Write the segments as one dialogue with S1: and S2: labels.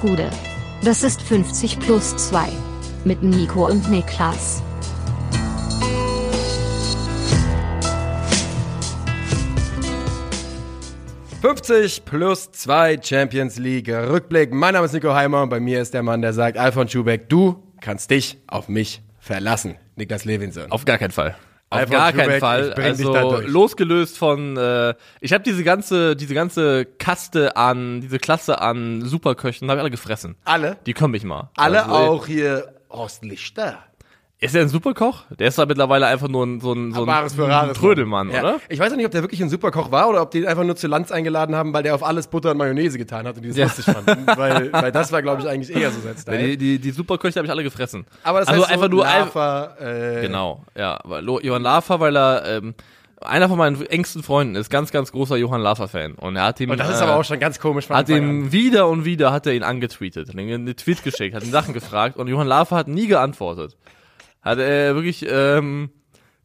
S1: Gude. Das ist 50 plus 2. Mit Nico und Niklas.
S2: »50 plus 2 Champions League Rückblick. Mein Name ist Nico Heimer und bei mir ist der Mann, der sagt, Alfons Schubeck, du kannst dich auf mich verlassen. Niklas Levinson.
S3: Auf gar keinen Fall. Auf
S2: Alfons
S3: gar keinen Fall.
S2: ich
S3: Also losgelöst von, äh, ich habe diese ganze, diese ganze Kaste an, diese Klasse an Superköchen, habe ich alle gefressen.
S2: Alle?
S3: Die können mich mal.
S2: Alle
S3: also,
S2: auch hier Horst Lichter.
S3: Ist er ein Superkoch? Der ist da mittlerweile einfach nur ein, so ein, so ein,
S2: Rares.
S3: Trödelmann,
S2: Ja.
S3: oder?
S2: Ich weiß auch nicht, ob der wirklich ein Superkoch war oder ob die ihn einfach nur zu Lanz eingeladen haben, weil der auf alles Butter und Mayonnaise getan hat und die das
S3: Ja.
S2: lustig fanden. weil, weil das war, glaube ich, eigentlich eher so sein Style.
S3: Die, die, die Superköche habe ich alle gefressen.
S2: Aber das
S3: also
S2: heißt
S3: einfach
S2: so
S3: nur ein-
S2: Lava, äh,
S3: Genau, ja. Johann Lafer, weil er ähm, einer von meinen engsten Freunden ist ganz, ganz großer Johann Lafer-Fan. Und er hat ihm.
S2: Und das ist
S3: äh,
S2: aber auch schon ganz komisch
S3: Hat ihm wieder und wieder hat er ihn angetweetet, hat ihm einen Tweet geschickt, hat ihn Sachen gefragt und Johann Lafer hat nie geantwortet. Hat er wirklich ähm,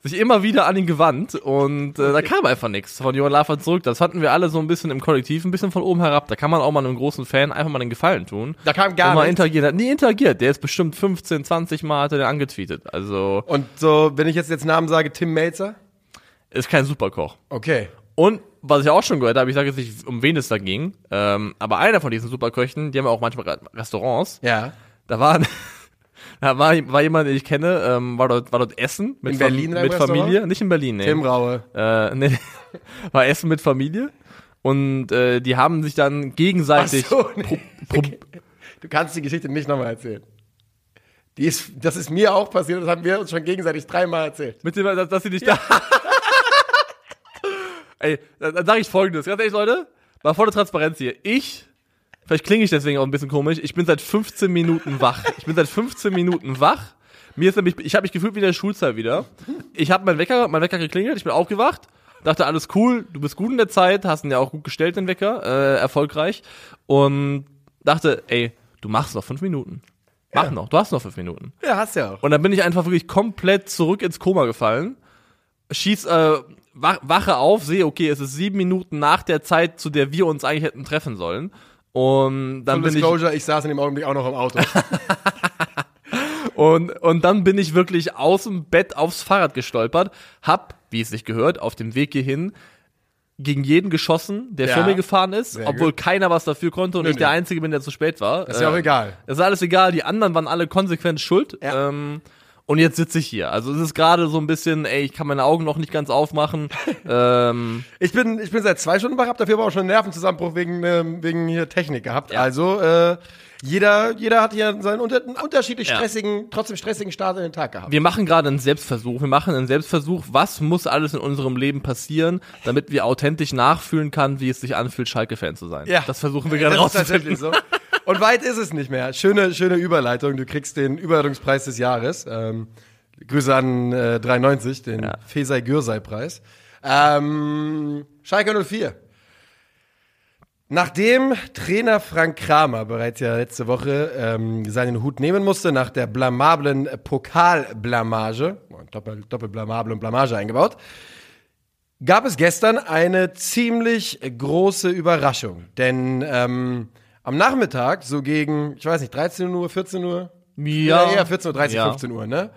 S3: sich immer wieder an ihn gewandt und äh, da kam einfach nichts von Johann Lafer zurück. Das fanden wir alle so ein bisschen im Kollektiv, ein bisschen von oben herab. Da kann man auch mal einem großen Fan einfach mal den Gefallen tun.
S2: Da kam gar nichts.
S3: interagiert. Hat nie interagiert. Der ist bestimmt 15, 20 Mal hat er den angetweetet. Also
S2: Und so, wenn ich jetzt jetzt Namen sage, Tim Melzer?
S3: ist kein Superkoch.
S2: Okay.
S3: Und was ich auch schon gehört habe, ich sage jetzt nicht, um wen es da ging, ähm, aber einer von diesen Superköchen, die haben ja auch manchmal Re- Restaurants,
S2: Ja.
S3: da war, da war, war jemand, den ich kenne, ähm, war dort, war dort Essen mit,
S2: In Berlin
S3: mit Familie, nicht in Berlin, nee.
S2: Tim Raue.
S3: Äh, nee, war Essen mit Familie und äh, die haben sich dann gegenseitig
S2: so, nee.
S3: pro,
S2: Du kannst die Geschichte nicht nochmal erzählen. Die ist, das ist mir auch passiert, das haben wir uns schon gegenseitig dreimal erzählt.
S3: mit dem, dass, dass sie nicht da. Ey, dann, dann sage ich folgendes, ganz ehrlich, Leute, mal volle Transparenz hier. Ich, vielleicht klinge ich deswegen auch ein bisschen komisch, ich bin seit 15 Minuten wach. Ich bin seit 15 Minuten wach. Mir ist nämlich, ich habe mich gefühlt wie in der Schulzeit wieder. Ich habe mein Wecker, mein Wecker geklingelt, ich bin aufgewacht, dachte alles cool, du bist gut in der Zeit, hast ihn ja auch gut gestellt, den Wecker, äh, erfolgreich. Und dachte, ey, du machst noch fünf Minuten. Mach
S2: Ja.
S3: noch, du hast noch fünf Minuten.
S2: Ja, hast ja auch.
S3: Und dann bin ich einfach wirklich komplett zurück ins Koma gefallen. Schieß, äh, wach, wache auf, sehe, okay, es ist sieben Minuten nach der Zeit, zu der wir uns eigentlich hätten treffen sollen. Und dann
S2: Full
S3: bin ich,
S2: Disclosure, ich, saß in dem Augenblick auch noch im Auto.
S3: und, und dann bin ich wirklich aus dem Bett aufs Fahrrad gestolpert, hab, wie es sich gehört, auf dem Weg hierhin gegen jeden geschossen, der
S2: Ja.
S3: vor mir gefahren ist, obwohl
S2: gut.
S3: keiner was dafür konnte und
S2: Nö,
S3: ich
S2: nö.
S3: der Einzige bin, der zu spät war.
S2: ist ja auch egal.
S3: Das ist alles egal, die anderen waren alle konsequent schuld.
S2: Ja.
S3: Ähm, und jetzt sitze ich hier. Also es ist gerade so ein bisschen, ey, ich kann meine Augen noch nicht ganz aufmachen. ähm,
S2: Ich bin, ich bin seit zwei Stunden wach, hab dafür aber auch schon einen Nervenzusammenbruch wegen, ähm, wegen hier Technik gehabt.
S3: Ja.
S2: Also, äh, jeder, jeder hat hier seinen unter, einen unterschiedlich
S3: Ja.
S2: stressigen, trotzdem stressigen Start in den Tag gehabt.
S3: wir machen gerade einen Selbstversuch. Wir machen einen Selbstversuch. Was muss alles in unserem Leben passieren, damit wir authentisch nachfühlen kann, wie es sich anfühlt, Schalke-Fan zu sein?
S2: Ja.
S3: Das versuchen wir gerade
S2: ist tatsächlich
S3: rauszufinden.
S2: so. Und weit ist es nicht mehr. Schöne, schöne Überleitung. Du kriegst den Überleitungspreis des Jahres. Ähm, Grüße an äh, 93, den
S3: Ja.
S2: Fesai Gürsei Preis. Ähm, Schalke 04. Nachdem Trainer Frank Kramer bereits ja letzte Woche ähm, seinen Hut nehmen musste nach der blamablen Pokalblamage, oh, doppel, doppel blamable und Blamage eingebaut, gab es gestern eine ziemlich große Überraschung. Denn ähm, am Nachmittag, so gegen, ich weiß nicht, 13 Uhr, 14 Uhr?
S3: Ja.
S2: eher 14 Uhr, 13,
S3: Ja.
S2: 15 Uhr, ne?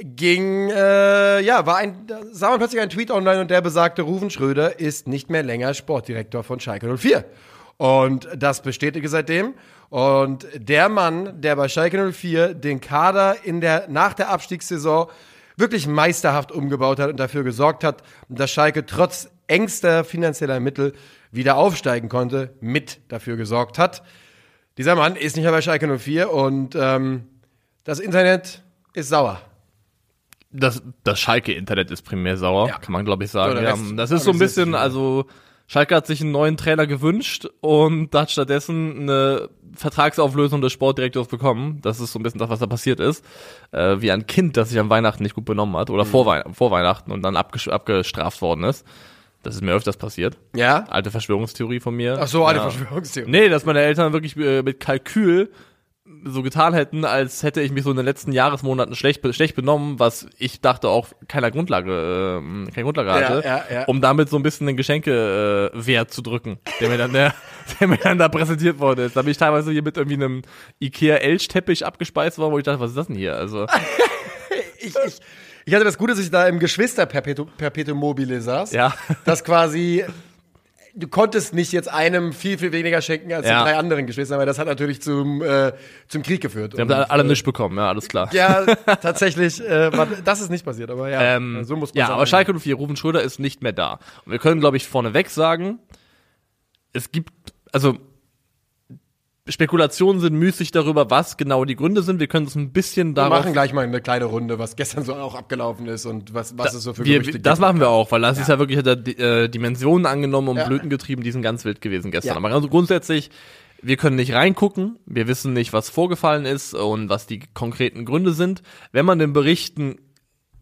S2: Ging, äh, ja, war ein, sah man plötzlich einen Tweet online und der besagte, Ruven Schröder ist nicht mehr länger Sportdirektor von Schalke 04. Und das bestätige seitdem. Und der Mann, der bei Schalke 04 den Kader in der, nach der Abstiegssaison wirklich meisterhaft umgebaut hat und dafür gesorgt hat, dass Schalke trotz engster finanzieller Mittel wieder aufsteigen konnte, mit dafür gesorgt hat. Dieser Mann ist nicht mehr bei Schalke 04 und ähm, das Internet ist sauer.
S3: Das, das Schalke-Internet ist primär sauer,
S2: Ja.
S3: kann man glaube ich sagen. ja, das ist so ein bisschen, also Schalke hat sich einen neuen Trainer gewünscht und hat stattdessen eine Vertragsauflösung des Sportdirektors bekommen. Das ist so ein bisschen das, was da passiert ist. Äh, wie ein Kind, das sich an Weihnachten nicht gut benommen hat oder
S2: Mhm.
S3: vor, Wei vor Weihnachten und dann abges abgestraft worden ist. Das ist mir öfters passiert.
S2: Ja?
S3: Alte Verschwörungstheorie von mir.
S2: Ach so, eine
S3: ja.
S2: Verschwörungstheorie.
S3: Nee, dass meine Eltern wirklich äh, mit Kalkül so getan hätten, als hätte ich mich so in den letzten Jahresmonaten schlecht, schlecht benommen, was ich dachte auch keiner Grundlage, äh, keine Grundlage hatte,
S2: ja, ja.
S3: um damit so ein bisschen den Geschenkewert äh, zu drücken, der mir dann der, der mir dann da präsentiert worden ist. Da bin ich teilweise hier mit irgendwie einem Ikea Elch-Teppich abgespeist worden, wo ich dachte, was ist das denn hier? Also
S2: ich, ich, ich hatte das Gute, dass ich da im Geschwister-Perpetuum Perpetuum mobile saß.
S3: Ja.
S2: Das quasi, du konntest nicht jetzt einem viel, viel weniger schenken als
S3: Ja.
S2: den drei anderen Geschwistern, weil das hat natürlich zum, äh, zum Krieg geführt.
S3: wir haben da alle
S2: äh,
S3: nichts bekommen, ja, alles klar.
S2: Ja, tatsächlich, äh, war, das ist nicht passiert, aber ja,
S3: Ähm,
S2: so muss man
S3: ja,
S2: sagen.
S3: aber Schalke 04, Rufen Schröder ist nicht mehr da. Und wir können, glaube ich, vorneweg sagen, es gibt, also Spekulationen sind müßig darüber, was genau die Gründe sind. Wir können es ein bisschen
S2: Wir
S3: darauf
S2: machen gleich mal eine kleine Runde, was gestern so auch abgelaufen ist und was, was es so für
S3: wir,
S2: Gerüchte
S3: das
S2: gibt.
S3: machen wir auch, weil das ist ja wirklich, hat er äh, Dimensionen angenommen und
S2: Ja.
S3: Blüten getrieben, die sind ganz wild gewesen gestern.
S2: Ja.
S3: Aber also grundsätzlich, wir können nicht reingucken, wir wissen nicht, was vorgefallen ist und was die konkreten Gründe sind. Wenn man den Berichten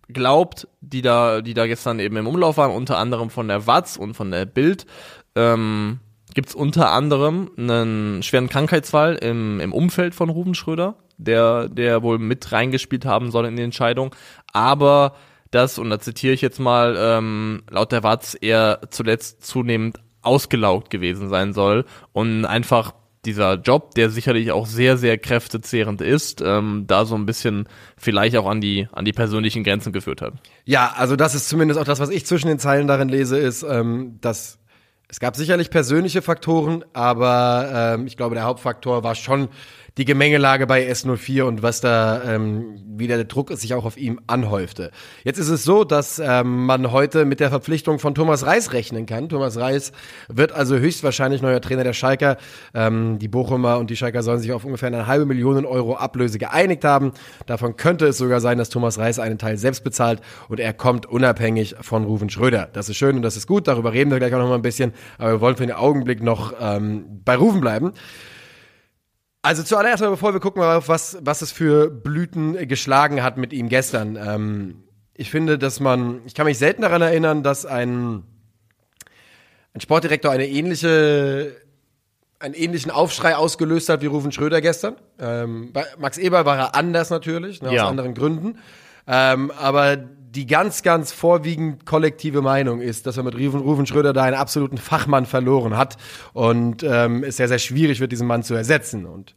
S3: glaubt, die da, die da gestern eben im Umlauf waren, unter anderem von der Watz und von der Bild, ähm, gibt es unter anderem einen schweren Krankheitsfall im, im Umfeld von Ruben Schröder, der, der wohl mit reingespielt haben soll in die Entscheidung. Aber das, und da zitiere ich jetzt mal, ähm, laut der Watz er zuletzt zunehmend ausgelaugt gewesen sein soll und einfach dieser Job, der sicherlich auch sehr, sehr kräftezehrend ist, ähm, da so ein bisschen vielleicht auch an die, an die persönlichen Grenzen geführt hat.
S2: Ja, also das ist zumindest auch das, was ich zwischen den Zeilen darin lese, ist, ähm, dass es gab sicherlich persönliche Faktoren, aber ähm, ich glaube, der Hauptfaktor war schon die Gemengelage bei S04 und was da ähm, wieder der Druck sich auch auf ihm anhäufte. Jetzt ist es so, dass ähm, man heute mit der Verpflichtung von Thomas Reis rechnen kann. Thomas Reis wird also höchstwahrscheinlich neuer Trainer der Schalker. Ähm, die Bochumer und die Schalker sollen sich auf ungefähr eine halbe Million Euro Ablöse geeinigt haben. Davon könnte es sogar sein, dass Thomas Reis einen Teil selbst bezahlt und er kommt unabhängig von Ruven Schröder. Das ist schön und das ist gut. Darüber reden wir gleich auch noch mal ein bisschen. Aber wir wollen für den Augenblick noch ähm, bei Ruven bleiben. Also zuallererst mal, bevor wir gucken, auf was, was es für Blüten geschlagen hat mit ihm gestern. Ähm, ich finde, dass man, ich kann mich selten daran erinnern, dass ein, ein Sportdirektor eine ähnliche, einen ähnlichen Aufschrei ausgelöst hat wie Rufen Schröder gestern. Ähm, bei Max Eber war er anders natürlich, ne, aus
S3: Ja.
S2: anderen Gründen. Ähm, aber die ganz, ganz vorwiegend kollektive Meinung ist, dass er mit Rufen, Rufen Schröder da einen absoluten Fachmann verloren hat und ähm, es sehr, sehr schwierig wird, diesen Mann zu ersetzen. Und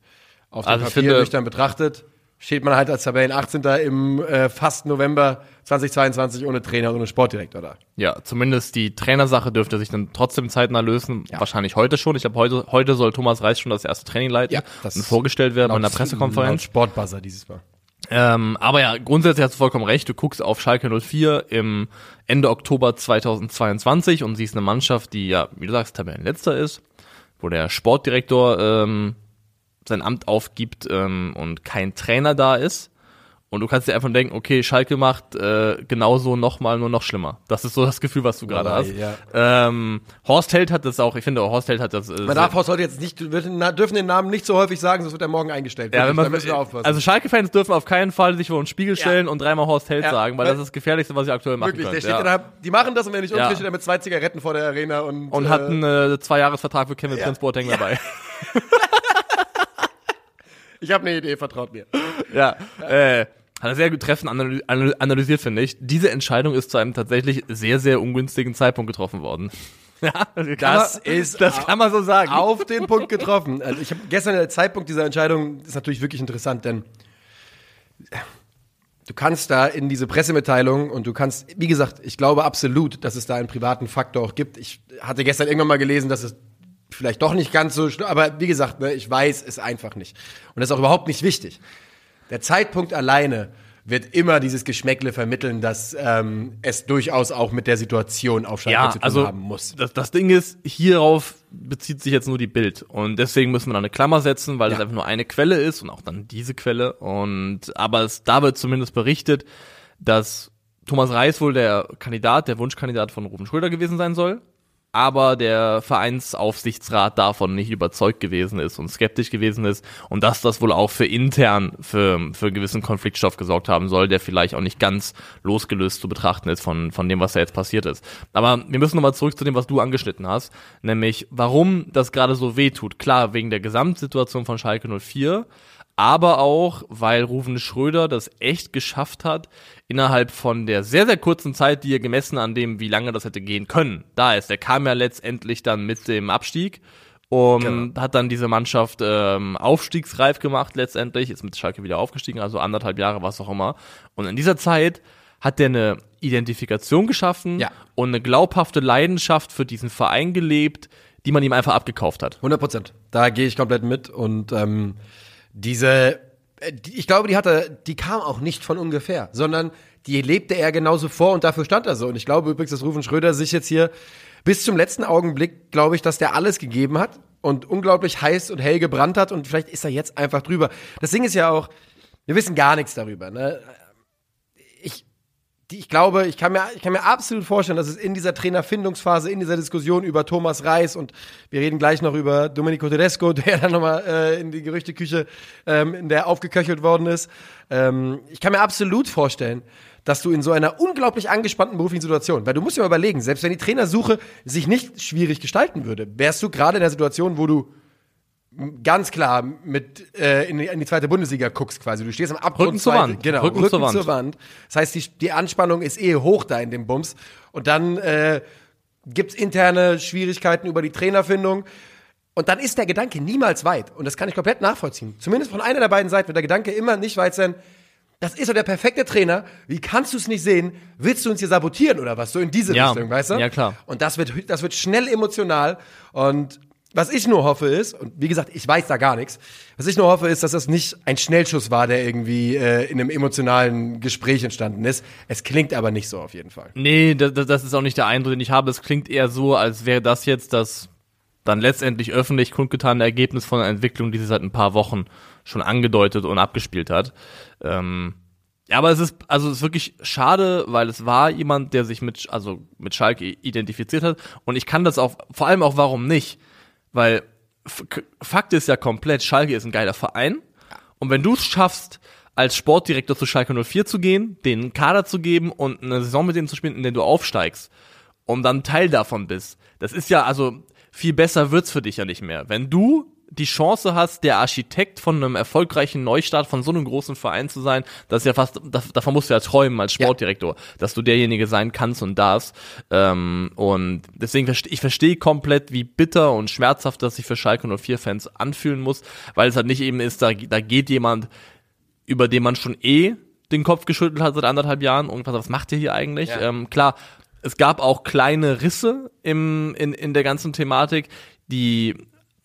S2: auf dem
S3: Also
S2: Papier
S3: finde-
S2: nüchtern betrachtet steht man halt als Tabellen 18. im äh, fast November 2022 ohne Trainer ohne Sportdirektor da.
S3: Ja, zumindest die Trainersache dürfte sich dann trotzdem zeitnah lösen. Wahrscheinlich heute schon. Ich glaube, heute, heute soll Thomas Reis schon das erste Training leiten
S2: Ja, das
S3: und vorgestellt werden bei einer
S2: Laut
S3: Pressekonferenz.
S2: Sportbuzzer dieses Mal.
S3: Ähm, aber ja, grundsätzlich hast du vollkommen recht. Du guckst auf Schalke 04 im Ende Oktober 2022 und siehst eine Mannschaft, die ja, wie du sagst, Tabellenletzter ist, wo der Sportdirektor ähm, sein Amt aufgibt ähm, und kein Trainer da ist. Und du kannst dir einfach denken, okay, Schalke macht äh, genauso nochmal, nur noch schlimmer. Das ist so das Gefühl, was du gerade hast.
S2: ja.
S3: Ähm, Horst Held hat das auch, ich finde, Horst Held hat das. Äh,
S2: Man darf Horst heute jetzt nicht, wir dürfen den Namen nicht so häufig sagen, sonst wird er morgen eingestellt.
S3: Ja,
S2: Wirklich,
S3: wenn man,
S2: da müssen wir aufpassen.
S3: also Schalke-Fans dürfen auf keinen Fall sich vor einen Spiegel stellen und dreimal Horst Held
S2: Ja,
S3: sagen, weil
S2: weil-
S3: das ist das Gefährlichste, was ihr aktuell machen
S2: Wirklich, der
S3: könnt.
S2: steht
S3: ja.
S2: in der, die machen das und wenn nicht
S3: Ja.
S2: steht er mit zwei Zigaretten vor der Arena und,
S3: und
S2: äh,
S3: hat einen äh, Zweijahresvertrag für Kevin
S2: Ja.
S3: Prince Boateng dabei.
S2: ich habe eine Idee, vertraut mir.
S3: ja, äh, hat er sehr gut treffend analy anal- analysiert, finde ich. Diese Entscheidung ist zu einem tatsächlich sehr, sehr ungünstigen Zeitpunkt getroffen worden. ja,
S2: Das
S3: man,
S2: ist
S3: das kann man so sagen.
S2: Auf den Punkt getroffen. Also ich habe gestern der Zeitpunkt dieser Entscheidung ist natürlich wirklich interessant, denn du kannst da in diese Pressemitteilung und du kannst, wie gesagt, ich glaube absolut, dass es da einen privaten Faktor auch gibt. Ich hatte gestern irgendwann mal gelesen, dass es vielleicht doch nicht ganz so, schlimm, aber wie gesagt, ne, ich weiß es einfach nicht. Und das ist auch überhaupt nicht wichtig. Der Zeitpunkt alleine wird immer dieses Geschmäckle vermitteln, dass ähm, es durchaus auch mit der Situation auf Schalke
S3: ja,
S2: zu tun
S3: also
S2: haben muss.
S3: Das, das Ding ist, hierauf bezieht sich jetzt nur die Bild und deswegen müssen wir da eine Klammer setzen, weil
S2: Ja.
S3: es einfach nur eine Quelle ist und auch dann diese Quelle und aber es da wird zumindest berichtet, dass Thomas Reis wohl der Kandidat, der Wunschkandidat von Ruben Schröder gewesen sein soll, aber der Vereinsaufsichtsrat davon nicht überzeugt gewesen ist und skeptisch gewesen ist und dass das wohl auch für intern für, für gewissen Konfliktstoff gesorgt haben soll, der vielleicht auch nicht ganz losgelöst zu betrachten ist von, von dem, was da jetzt passiert ist. Aber wir müssen nochmal zurück zu dem, was du angeschnitten hast, nämlich warum das gerade so weh tut. Klar, wegen der Gesamtsituation von Schalke 04, aber auch, weil Ruven Schröder das echt geschafft hat, innerhalb von der sehr, sehr kurzen Zeit, die er gemessen an dem, wie lange das hätte gehen können, da ist. Er kam ja letztendlich dann mit dem Abstieg und
S2: Genau.
S3: hat dann diese Mannschaft ähm, aufstiegsreif gemacht letztendlich, ist mit Schalke wieder aufgestiegen, also anderthalb Jahre, was auch immer. Und in dieser Zeit hat er eine Identifikation geschaffen
S2: Ja.
S3: und eine glaubhafte Leidenschaft für diesen Verein gelebt, die man ihm einfach abgekauft hat.
S2: 100 Prozent. Da gehe ich komplett mit. Und ähm, diese, äh, ich glaube, die hatte, die kam auch nicht von ungefähr, sondern die lebte er genauso vor und dafür stand er so. Und ich glaube übrigens, dass Rufen Schröder sich jetzt hier bis zum letzten Augenblick, glaube ich, dass der alles gegeben hat und unglaublich heiß und hell gebrannt hat und vielleicht ist er jetzt einfach drüber. Das Ding ist ja auch, wir wissen gar nichts darüber. Ne? Ich, die, ich glaube, ich kann, mir, ich kann mir absolut vorstellen, dass es in dieser Trainerfindungsphase, in dieser Diskussion über Thomas Reis und wir reden gleich noch über Domenico Tedesco, der dann nochmal äh, in die Gerüchteküche, ähm, in der aufgeköchelt worden ist. Ähm, ich kann mir absolut vorstellen, dass du in so einer unglaublich angespannten beruflichen Situation, weil du musst dir mal überlegen, selbst wenn die Trainersuche sich nicht schwierig gestalten würde, wärst du gerade in der Situation, wo du ganz klar mit äh, in, die, in die zweite Bundesliga guckst quasi. Du stehst am Abgrund.
S3: Rücken zur
S2: zweite-
S3: Wand.
S2: Genau,
S3: Rücken
S2: Rücken,
S3: zur Wand.
S2: zur Wand. Das heißt, die, die Anspannung ist eh hoch da in dem Bums. Und dann äh, gibt's interne Schwierigkeiten über die Trainerfindung. Und dann ist der Gedanke niemals weit. Und das kann ich komplett nachvollziehen. Zumindest von einer der beiden Seiten wird der Gedanke immer nicht weit sein. Das ist doch der perfekte Trainer. Wie kannst du es nicht sehen? Willst du uns hier sabotieren oder was? So in diese
S3: Ja.
S2: Richtung, weißt du?
S3: Ja, klar.
S2: Und das wird, das wird schnell emotional. Und was ich nur hoffe ist, und wie gesagt, ich weiß da gar nichts, was ich nur hoffe ist, dass das nicht ein Schnellschuss war, der irgendwie äh, in einem emotionalen Gespräch entstanden ist. Es klingt aber nicht so auf jeden Fall.
S3: Nee, das, das ist auch nicht der Eindruck, den ich habe. Es klingt eher so, als wäre das jetzt das dann letztendlich öffentlich kundgetane Ergebnis von einer Entwicklung, die sich seit ein paar Wochen schon angedeutet und abgespielt hat. Ähm, ja, aber es ist, also es ist wirklich schade, weil es war jemand, der sich mit, also mit Schalke identifiziert hat. Und ich kann das auch, vor allem auch warum nicht? Weil Fakt ist ja komplett, Schalke ist ein geiler Verein. Und wenn du es schaffst, als Sportdirektor zu Schalke 04 zu gehen, den einen Kader zu geben und eine Saison mit denen zu spielen, in der du aufsteigst und dann Teil davon bist, das ist ja, also viel besser wird's für dich ja nicht mehr. Wenn du die Chance hast, der Architekt von einem erfolgreichen Neustart von so einem großen Verein zu sein, das ist ja fast, das, davon musst du ja träumen als Sportdirektor, dass du derjenige sein kannst und darfst. Ähm, und deswegen verstehe ich verstehe komplett, wie bitter und schmerzhaft das sich für Schalke 04-Fans anfühlen muss, weil es halt nicht eben ist, da, da geht jemand, über den man schon eh den Kopf geschüttelt hat seit anderthalb Jahren und was, was macht ihr hier eigentlich?
S2: Ja.
S3: Ähm, klar, es gab auch kleine Risse im, in, in der ganzen Thematik, die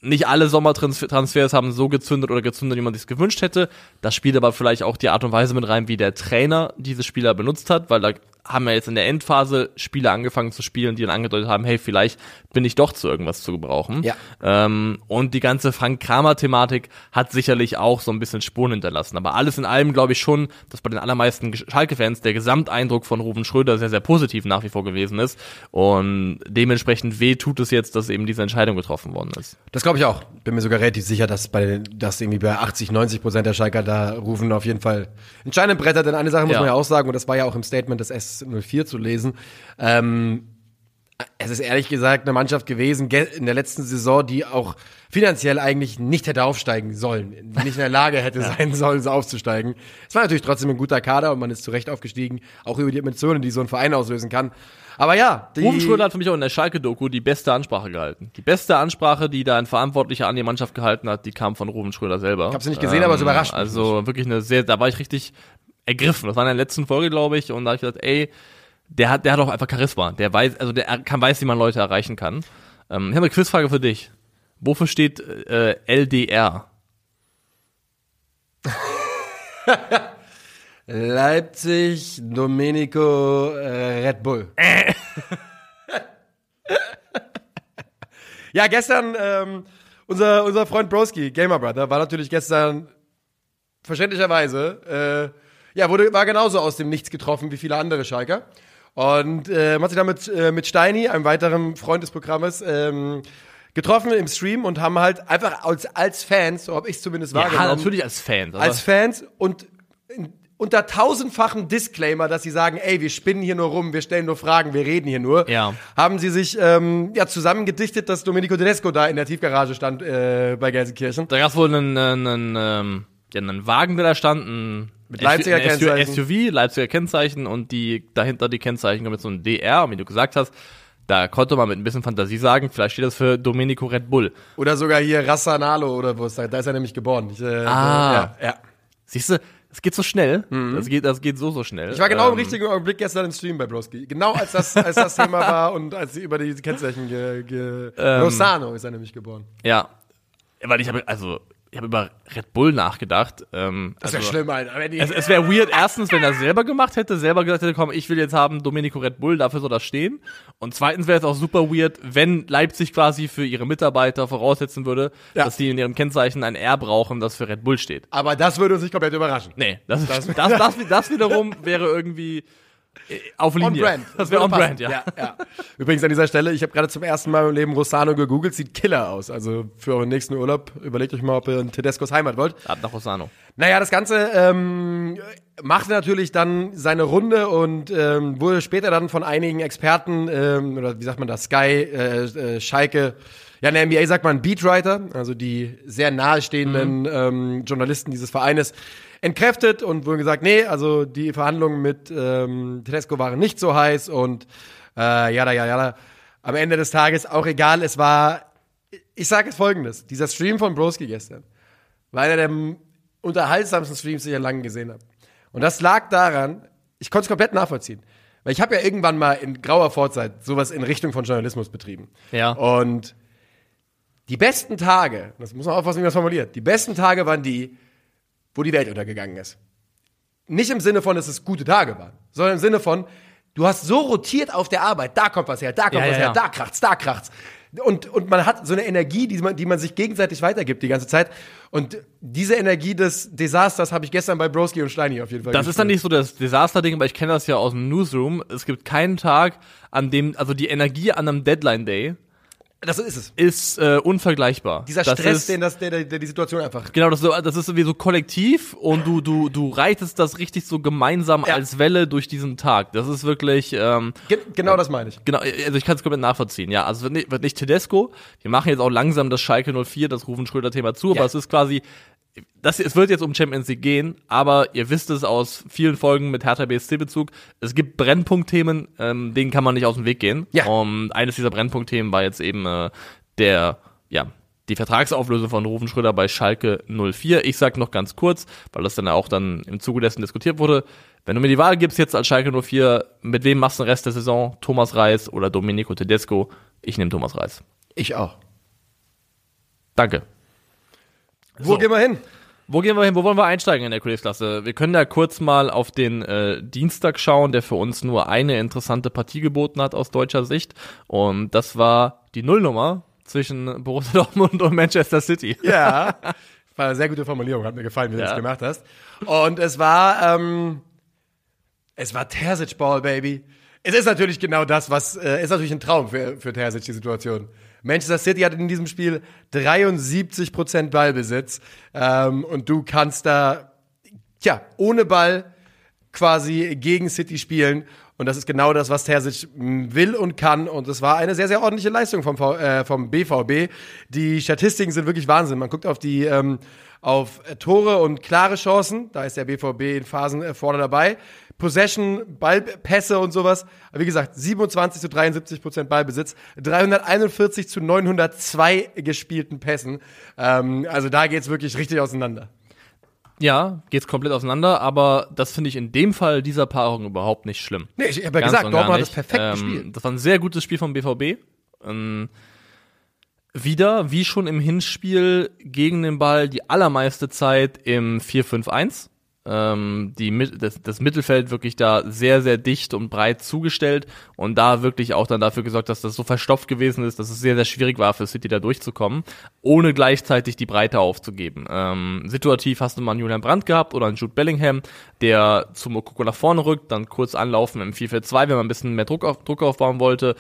S3: nicht alle Sommertransfers haben so gezündet oder gezündet, wie man sich gewünscht hätte. Das spielt aber vielleicht auch die Art und Weise mit rein, wie der Trainer diese Spieler benutzt hat, weil da haben wir jetzt in der Endphase Spieler angefangen zu spielen, die dann angedeutet haben, hey, vielleicht bin ich doch zu irgendwas zu gebrauchen.
S2: Ja.
S3: Ähm, und die ganze Frank Kramer-Thematik hat sicherlich auch so ein bisschen Spuren hinterlassen. Aber alles in allem glaube ich schon, dass bei den allermeisten Schalke-Fans der Gesamteindruck von Ruben Schröder sehr, sehr positiv nach wie vor gewesen ist. Und dementsprechend weh tut es jetzt, dass eben diese Entscheidung getroffen worden ist.
S2: Das glaube ich auch. Bin mir sogar relativ sicher, dass bei dass irgendwie bei 80, 90 Prozent der Schalker da rufen auf jeden Fall entscheidende Bretter. Denn eine Sache muss
S3: Ja.
S2: man ja auch sagen, und das war ja auch im Statement des S04 zu lesen. Ähm, es ist ehrlich gesagt eine Mannschaft gewesen ge- in der letzten Saison, die auch finanziell eigentlich nicht hätte aufsteigen sollen, nicht in der Lage hätte sein sollen, so aufzusteigen. Es war natürlich trotzdem ein guter Kader und man ist zu Recht aufgestiegen, auch über die Emotionen, die so ein Verein auslösen kann. Aber ja, die,
S3: Ruben Schröder hat für mich auch in der Schalke-Doku die beste Ansprache gehalten. Die beste Ansprache, die da ein Verantwortlicher an die Mannschaft gehalten hat, die kam von Ruben Schröder selber. Ich
S2: hab's nicht gesehen, aber es überrascht mich
S3: Also wirklich eine sehr, da war ich richtig ergriffen. Das war in der letzten Folge, glaube ich, und da habe ich gedacht, ey, der hat, der hat auch einfach Charisma. Der weiß, also der kann weiß, wie man Leute erreichen kann. Ähm, ich habe eine Quizfrage für dich. Wofür steht äh, LDR?
S2: Leipzig, Domenico, äh, Red Bull. ja, gestern, ähm, unser, unser Freund Broski, Gamer Brother, war natürlich gestern verständlicherweise, äh, ja, wurde, war genauso aus dem Nichts getroffen wie viele andere Schalker. Und äh, man hat sich dann mit, äh, mit Steini, einem weiteren Freund des Programmes, ähm, getroffen im Stream und haben halt einfach als, als Fans, so habe ich es zumindest wahrgenommen,
S3: Ja, natürlich als Fan.
S2: als Fans und in, unter tausendfachen Disclaimer, dass sie sagen, ey, wir spinnen hier nur rum, wir stellen nur Fragen, wir reden hier nur,
S3: Ja.
S2: haben sie sich ähm, ja zusammengedichtet, dass Domenico Tedesco da in der Tiefgarage stand äh, bei Gelsenkirchen.
S3: da gab es wohl einen, einen, einen ähm, hatten einen Wagen, der da stand, ein
S2: Mit Leipziger
S3: ein
S2: Kennzeichen.
S3: SUV, Leipziger Kennzeichen und die dahinter die Kennzeichen mit so einem DR, und wie du gesagt hast, da konnte man mit ein bisschen Fantasie sagen, vielleicht steht das für Domenico Red Bull.
S2: Oder sogar hier Rassanalo oder wo ist da? Da ist er nämlich geboren. Ich, äh,
S3: Ah.
S2: Ja, ja.
S3: Siehst du, es geht so schnell. Das geht, das geht so, so schnell.
S2: Mhm. Ich war genau im
S3: Ähm,
S2: richtigen Augenblick gestern im Stream bei Broski. Genau als das, als das Thema war und als sie über die Kennzeichen ge, ge
S3: Ähm.
S2: Lozano ist er nämlich geboren.
S3: Ja. Weil ich habe, also, ich habe über Red Bull nachgedacht. Ähm,
S2: Das wäre
S3: also,
S2: schlimm, Alter.
S3: Es, es wäre weird, erstens, wenn er selber gemacht hätte, selber gesagt hätte, komm, ich will jetzt haben Domenico Red Bull, dafür soll das stehen. Und zweitens wäre es auch super weird, wenn Leipzig quasi für ihre Mitarbeiter voraussetzen würde,
S2: Ja.
S3: dass die in ihrem Kennzeichen ein R brauchen, das für Red Bull steht.
S2: aber das würde uns nicht komplett überraschen.
S3: Nee, das, das, das, das, das wiederum wäre irgendwie auf Linie.
S2: On brand.
S3: Das wäre on brand, ja.
S2: ja, ja. Übrigens an dieser Stelle, ich habe gerade zum ersten Mal im Leben Rossano gegoogelt, sieht killer aus. Also für euren nächsten Urlaub, überlegt euch mal, ob ihr in Tedescos Heimat wollt.
S3: Ab nach Rossano.
S2: Naja, das Ganze ähm, machte natürlich dann seine Runde und ähm, wurde später dann von einigen Experten, ähm, oder wie sagt man das, Sky, äh, äh, Schalke, ja, in der NBA sagt man Beatwriter, also die sehr nahestehenden ähm, Journalisten dieses Vereines, entkräftet und wurden gesagt, nee, also die Verhandlungen mit ähm, Tedesco waren nicht so heiß und äh, jada, jada, jada. Am Ende des Tages auch egal, es war, ich sage es folgendes, dieser Stream von Broski gestern, war einer der unterhaltsamsten Streams, die ich in langem gesehen habe. Und das lag daran, ich konnte es komplett nachvollziehen. Weil ich habe ja irgendwann mal in grauer Vorzeit sowas in Richtung von Journalismus betrieben.
S3: Ja.
S2: Und die besten Tage, das muss man aufpassen, wie man das formuliert, die besten Tage waren die, wo die Welt untergegangen ist. Nicht im Sinne von, dass es gute Tage waren, sondern im Sinne von, du hast so rotiert auf der Arbeit, da kommt was her, da kommt
S3: Ja,
S2: was
S3: ja,
S2: her,
S3: ja.
S2: da kracht's, da kracht's. Und, und man hat so eine Energie, die man, die man sich gegenseitig weitergibt die ganze Zeit. Und diese Energie des Desasters habe ich gestern bei Broski und Steini auf jeden Fall
S3: Das ist dann nicht so das Desaster-Ding, aber ich kenne das ja aus dem Newsroom. Es gibt keinen Tag, an dem, also die Energie an einem Deadline-Day
S2: Das ist es.
S3: ist äh, unvergleichbar.
S2: Dieser
S3: das
S2: Stress,
S3: ist,
S2: den das, der, der, der die Situation einfach.
S3: Genau, das ist, so, das ist irgendwie so kollektiv und du, du, du reitest das richtig so gemeinsam
S2: Ja.
S3: als Welle durch diesen Tag. Das ist wirklich, ähm,
S2: Ge genau das meine ich.
S3: genau, also ich kann es komplett nachvollziehen. Ja, also wird nicht, wird nicht Tedesco. Die machen jetzt auch langsam das Schalke 04, das Rufen Schröder-Thema zu, aber
S2: Ja.
S3: es ist quasi, das, es wird jetzt um Champions League gehen, aber ihr wisst es aus vielen Folgen mit Hertha BSC-Bezug, es gibt Brennpunktthemen, ähm, denen kann man nicht aus dem Weg gehen.
S2: Ja.
S3: Und eines dieser Brennpunktthemen war jetzt eben äh, der, ja, die Vertragsauflösung von Rufen Schröder bei Schalke 04. Ich sag noch ganz kurz, weil das dann auch dann im Zuge dessen diskutiert wurde. Wenn du mir die Wahl gibst jetzt als Schalke 04, mit wem machst du den Rest der Saison? Thomas Reis oder Domenico Tedesco? Ich nehme Thomas Reis.
S2: Ich auch.
S3: Danke.
S2: Wo
S3: So.
S2: gehen wir hin?
S3: Wo gehen wir hin? Wo wollen wir einsteigen in der Königsklasse? Wir können da kurz mal auf den äh, Dienstag schauen, der für uns nur eine interessante Partie geboten hat aus deutscher Sicht. Und das war die Nullnummer zwischen Borussia Dortmund und Manchester City.
S2: Ja. War eine sehr gute Formulierung, hat mir gefallen, wie du
S3: Ja.
S2: das gemacht hast. Und es war, ähm, es war Terzic Ball, Baby. Es ist natürlich genau das, was, äh, ist natürlich ein Traum für, für Terzic, die Situation. Manchester City hat in diesem Spiel 73% Ballbesitz, ähm, und du kannst da, tja, ohne Ball quasi gegen City spielen. Und das ist genau das, was Terzic m, will und kann. Und es war eine sehr, sehr ordentliche Leistung vom, v äh, vom BVB. Die Statistiken sind wirklich Wahnsinn. Man guckt auf die ähm, auf Tore und klare Chancen. Da ist der BVB in Phasen äh, vorne dabei. Possession, Ballpässe und sowas. Aber wie gesagt, 27 zu 73 Prozent Ballbesitz, 341 zu 902 gespielten Pässen. Ähm, also da geht's wirklich richtig auseinander.
S3: Ja, geht's komplett auseinander, aber das finde ich in dem Fall dieser Paarung überhaupt nicht schlimm.
S2: Nee, ich habe ja gesagt, Dortmund hat das perfekt
S3: ähm,
S2: gespielt.
S3: Das war ein sehr gutes Spiel vom BVB. Ähm, wieder, wie schon im Hinspiel, gegen den Ball die allermeiste Zeit im 4-5-1. Ähm, die, das, das Mittelfeld wirklich da sehr, sehr dicht und breit zugestellt und da wirklich auch dann dafür gesorgt, dass das so verstopft gewesen ist, dass es sehr, sehr schwierig war für City da durchzukommen, ohne gleichzeitig die Breite aufzugeben. Ähm, situativ hast du mal einen Julian Brandt gehabt oder einen Jude Bellingham, der zum Mokoko nach vorne rückt, dann kurz anlaufen im 4-4-2, wenn man ein bisschen mehr Druck, auf, Druck aufbauen wollte.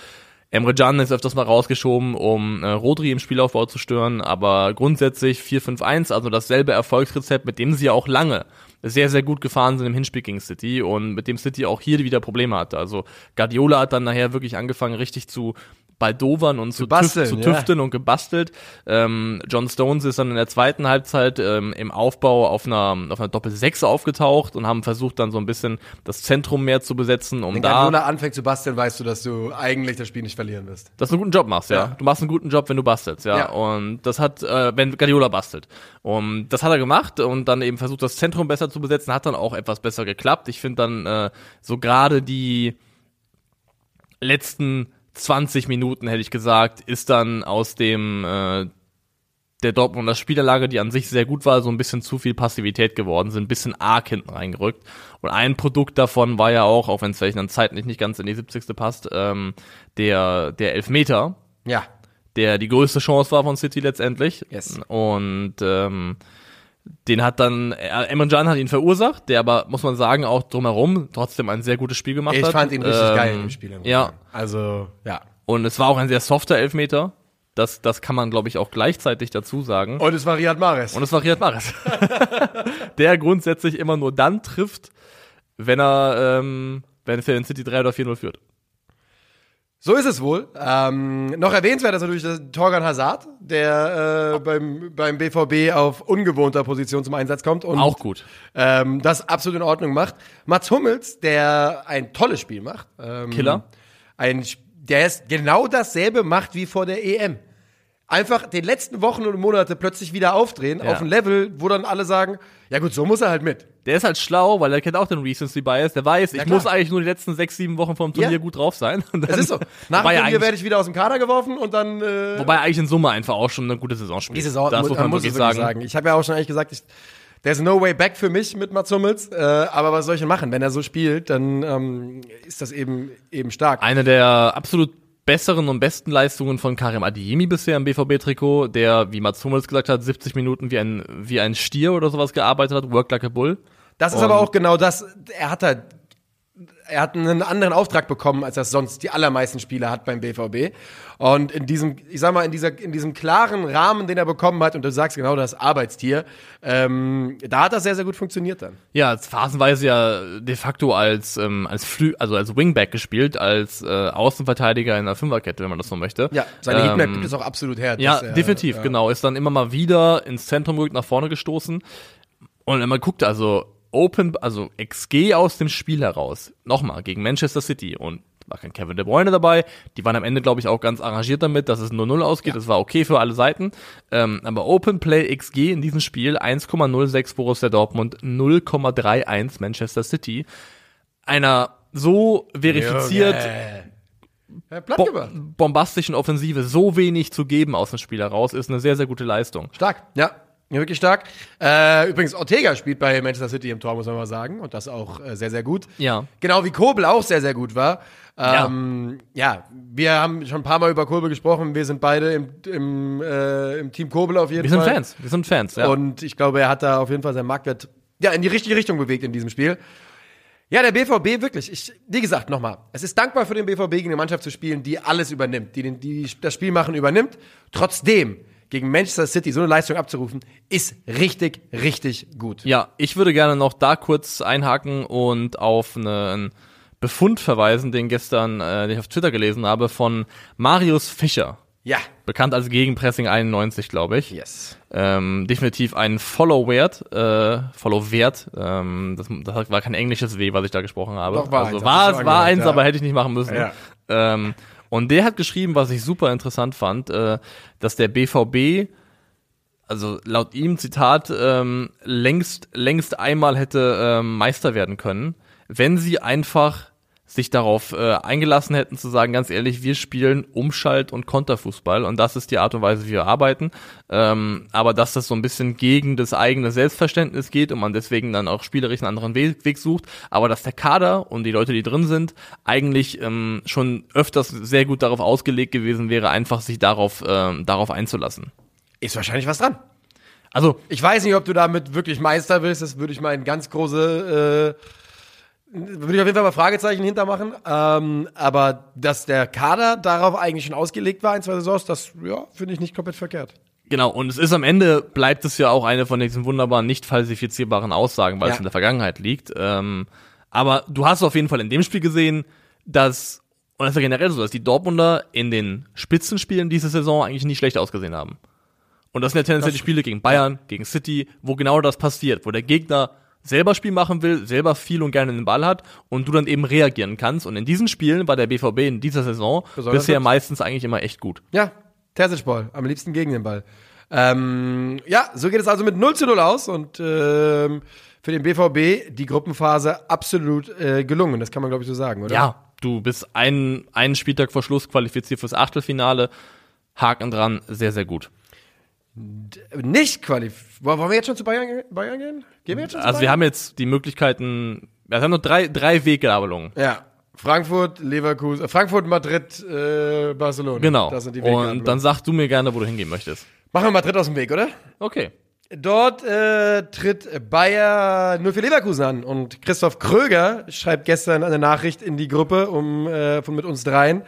S3: Emre Can ist öfters mal rausgeschoben, um äh, Rodri im Spielaufbau zu stören, aber grundsätzlich 4-5-1, also dasselbe Erfolgsrezept, mit dem sie ja auch lange sehr, sehr gut gefahren sind im Hinspiel gegen City und mit dem City auch hier wieder Probleme hatte. Also Guardiola hat dann nachher wirklich angefangen, richtig zu baldowern und zu, tüf, zu
S2: ja.
S3: tüfteln und gebastelt. Ähm, John Stones ist dann in der zweiten Halbzeit ähm, im Aufbau auf einer, auf einer Doppel-6 aufgetaucht und haben versucht dann so ein bisschen das Zentrum mehr zu besetzen, um
S2: Wenn
S3: da
S2: Guardiola anfängt zu basteln, weißt du, dass du eigentlich das Spiel nicht verlieren wirst.
S3: dass du einen guten Job machst, ja.
S2: Ja.
S3: Du machst einen guten Job, wenn du bastelst, ja.
S2: Ja.
S3: Und das hat, äh, wenn Guardiola bastelt. Und das hat er gemacht und dann eben versucht, das Zentrum besser zu besetzen, hat dann auch etwas besser geklappt. Ich finde dann äh, so gerade die letzten 20 Minuten, hätte ich gesagt, ist dann aus dem äh, der Dortmunder Spielerlage, die an sich sehr gut war, so ein bisschen zu viel Passivität geworden, sind ein bisschen arg hinten reingerückt. Und ein Produkt davon war ja auch, auch wenn es vielleicht dann zeitlich nicht ganz in die 70. passt, ähm, der, der Elfmeter,
S2: Ja.
S3: der die größte Chance war von City letztendlich.
S2: Yes.
S3: Und ähm, den hat dann, äh, Emre Can hat ihn verursacht, der aber, muss man sagen, auch drumherum trotzdem ein sehr gutes Spiel gemacht
S2: Ich
S3: hat.
S2: fand ihn richtig
S3: Ähm,
S2: geil im Spiel.
S3: Ja,
S2: Also, ja.
S3: und es war auch ein sehr softer Elfmeter. Das, das kann man, glaube ich, auch gleichzeitig dazu sagen.
S2: Und es war Riyad Mahrez.
S3: Und es war Riyad Mahrez. der grundsätzlich immer nur dann trifft, wenn er, ähm, wenn Fan City 3 oder 4-0 führt.
S2: So ist es wohl. Ähm, noch erwähnenswert ist natürlich Torgan Hazard, der äh, beim, beim BVB auf ungewohnter Position zum Einsatz kommt und
S3: Auch gut.
S2: ähm, das absolut in Ordnung macht. Mats Hummels, der ein tolles Spiel macht. Ähm,
S3: Killer.
S2: Ein, der ist genau dasselbe macht wie vor der EM. Einfach den letzten Wochen und Monate plötzlich wieder aufdrehen
S3: Ja.
S2: auf ein Level, wo dann alle sagen, ja gut, so muss er halt mit.
S3: Der ist halt schlau, weil er kennt auch den Recency Bias. Der weiß, ich muss eigentlich nur die letzten sechs, sieben Wochen vom Turnier
S2: Ja.
S3: gut drauf sein. Und dann,
S2: Das ist so. Nach dem
S3: er
S2: Turnier werde ich wieder aus dem Kader geworfen und dann äh,
S3: wobei eigentlich in Summe einfach auch schon eine gute Saison spielt.
S2: Die Saison
S3: das
S2: mu-
S3: muss man
S2: muss
S3: wirklich sagen.
S2: Ich habe ja auch schon eigentlich gesagt, ich, there's no way back für mich mit Mats Hummels. Äh, aber was soll ich denn machen? Wenn er so spielt, dann ähm, ist das eben eben stark.
S3: Eine der absolut besseren und besten Leistungen von Karim Adiemi bisher im BVB-Trikot, der, wie Mats Hummels gesagt hat, 70 Minuten wie ein, wie ein Stier oder sowas gearbeitet hat, work like a bull.
S2: Das ist
S3: Und-
S2: aber auch genau das. Er hat halt, er hat einen anderen Auftrag bekommen, als das sonst die allermeisten Spieler hat beim BVB. Und in diesem, ich sag mal, in dieser, in diesem klaren Rahmen, den er bekommen hat, und du sagst genau das Arbeitstier, ähm, da hat das sehr, sehr gut funktioniert dann.
S3: Ja, phasenweise ja de facto als, ähm, als Flü also als Wingback gespielt, als äh, Außenverteidiger in der Fünferkette, wenn man das so möchte.
S2: Ja, seine
S3: Ähm,
S2: Hitmap gibt es auch absolut her.
S3: Ja,
S2: er,
S3: definitiv,
S2: ja.
S3: genau. Ist dann immer mal wieder ins Zentrum gerückt, nach vorne gestoßen. Und wenn man guckt, also Open, also XG aus dem Spiel heraus, nochmal, gegen Manchester City und war kein Kevin De Bruyne dabei. Die waren am Ende, glaube ich, auch ganz arrangiert damit, dass es nur 0 ausgeht. Das war okay für alle Seiten. Ähm, aber Open Play XG in diesem Spiel 1,06 Borussia Dortmund, 0,31 Manchester City. Einer so verifiziert.
S2: Ja,
S3: bo bombastischen Offensive so wenig zu geben aus dem Spiel heraus, ist eine sehr, sehr gute Leistung.
S2: Stark, ja. Ja, wirklich stark. Äh, übrigens, Ortega spielt bei Manchester City im Tor, muss man mal sagen. Und das auch äh, sehr, sehr gut.
S3: Ja.
S2: Genau wie Kobel auch sehr, sehr gut war. Ähm, ja. wir haben schon ein paar Mal über Kobel gesprochen. Wir sind beide im, im, äh, im Team Kobel auf jeden
S3: Wir sind
S2: Fall.
S3: Fans, wir sind Fans, ja.
S2: Und ich glaube, er hat da auf jeden Fall seinen Marktwert ja, in die richtige Richtung bewegt in diesem Spiel. Ja, der BVB wirklich. Ich, wie gesagt, nochmal. Es ist dankbar für den BVB, gegen eine Mannschaft zu spielen, die alles übernimmt, die, den, die das Spiel machen übernimmt. Trotzdem, gegen Manchester City so eine Leistung abzurufen, ist richtig, richtig gut.
S3: Ja, ich würde gerne noch da kurz einhaken und auf einen Befund verweisen, den gestern, äh, den ich auf Twitter gelesen habe, von Marius Fischer.
S2: Ja.
S3: Bekannt als Gegenpressing 91, glaube ich.
S2: Yes.
S3: Ähm, definitiv ein Follow-Wert, äh, Follow-Wert. Ähm, das, das war kein englisches W, was ich da gesprochen habe.
S2: Doch, war
S3: also
S2: eins,
S3: war war eins,
S2: ja.
S3: aber hätte ich nicht machen müssen.
S2: Ja.
S3: Ähm, und der hat geschrieben, was ich super interessant fand, äh, dass der BVB also laut ihm, Zitat, ähm, längst, längst einmal hätte ähm, Meister werden können, wenn sie einfach sich darauf äh, eingelassen hätten zu sagen, ganz ehrlich, wir spielen Umschalt- und Konterfußball und das ist die Art und Weise, wie wir arbeiten. Ähm, aber dass das so ein bisschen gegen das eigene Selbstverständnis geht und man deswegen dann auch spielerisch einen anderen Weg, Weg sucht, aber dass der Kader und die Leute, die drin sind, eigentlich ähm, schon öfters sehr gut darauf ausgelegt gewesen wäre, einfach sich darauf, ähm, darauf einzulassen.
S2: Ist wahrscheinlich was dran.
S3: Also
S2: Ich weiß nicht, ob du damit wirklich Meister willst. Das würde ich mal in ganz große, äh, würde ich auf jeden Fall mal Fragezeichen hintermachen. Ähm, aber dass der Kader darauf eigentlich schon ausgelegt war in zwei Saisons, das ja, finde ich nicht komplett verkehrt.
S3: Genau, und es ist am Ende, bleibt es ja auch eine von diesen wunderbaren, nicht falsifizierbaren Aussagen, weil
S2: Ja.
S3: es in der Vergangenheit liegt. Ähm, aber du hast auf jeden Fall in dem Spiel gesehen, dass, und das ist ja generell so, dass die Dortmunder in den Spitzenspielen diese Saison eigentlich nicht schlecht ausgesehen haben. Und das sind ja tendenziell die Spiele gegen Bayern, gegen City, wo genau das passiert, wo der Gegner selber Spiel machen will, selber viel und gerne den Ball hat und du dann eben reagieren kannst. Und in diesen Spielen war der BVB in dieser Saison
S2: Besonders
S3: bisher
S2: gut.
S3: meistens eigentlich immer echt gut.
S2: Ja, Terzic-Ball, am liebsten gegen den Ball. Ähm, ja, so geht es also mit 0 zu 0 aus und ähm, für den BVB die Gruppenphase absolut äh, gelungen. Das kann man, glaube ich, so sagen, oder?
S3: Ja, du bist einen, einen Spieltag vor Schluss qualifiziert fürs Achtelfinale. Haken dran, sehr, sehr gut.
S2: Nicht qualifiziert. Wollen wir jetzt schon zu Bayern, Bayern gehen? Gehen wir jetzt schon zu
S3: Also wir haben jetzt die Möglichkeiten, wir haben noch drei, drei Weggabelungen.
S2: Ja, Frankfurt, Leverkusen, äh, Frankfurt, Madrid, äh, Barcelona.
S3: Genau.
S2: Das sind die
S3: Und
S2: Weggabelungen.
S3: dann sag du mir gerne, wo du hingehen möchtest.
S2: Machen wir Madrid aus dem Weg, oder?
S3: Okay.
S2: Dort äh, tritt Bayer nur für Leverkusen an und Christoph Kröger schreibt gestern eine Nachricht in die Gruppe um äh, von mit uns dreien,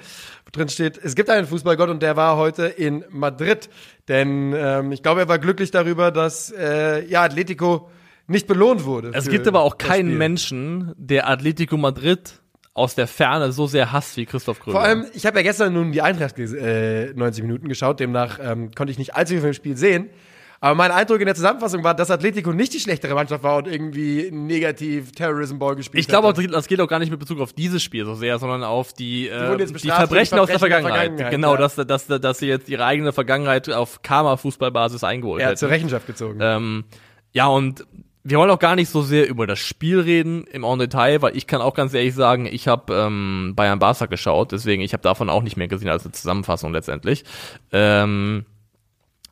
S2: drin steht, es gibt einen Fußballgott und der war heute in Madrid, denn ähm, ich glaube, er war glücklich darüber, dass äh, ja Atletico nicht belohnt wurde.
S3: Es gibt aber auch keinen. Menschen, der Atletico Madrid aus der Ferne so sehr hasst wie Christoph Kröger.
S2: Vor allem, ich habe ja gestern nun die Eintracht äh, 90 Minuten geschaut, demnach ähm, konnte ich nicht allzu viel vom Spiel sehen. Aber mein Eindruck in der Zusammenfassung war, dass Atletico nicht die schlechtere Mannschaft war und irgendwie negativ Terrorism Ball gespielt
S3: ich glaube,
S2: hat.
S3: auch, das geht auch gar nicht mit Bezug auf dieses Spiel so sehr, sondern auf die, äh, die,
S2: die
S3: Verbrechen aus der Vergangenheit.
S2: Vergangenheit,
S3: Genau,
S2: ja.
S3: dass, dass, dass sie jetzt ihre eigene Vergangenheit auf Karma-Fußballbasis eingeholt
S2: Ja,
S3: hätten.
S2: zur Rechenschaft gezogen.
S3: Ähm, ja, und wir wollen auch gar nicht so sehr über das Spiel reden im en Detail, weil ich kann auch ganz ehrlich sagen, ich habe ähm, Bayern Barca geschaut, deswegen ich habe davon auch nicht mehr gesehen als eine Zusammenfassung letztendlich. Ähm,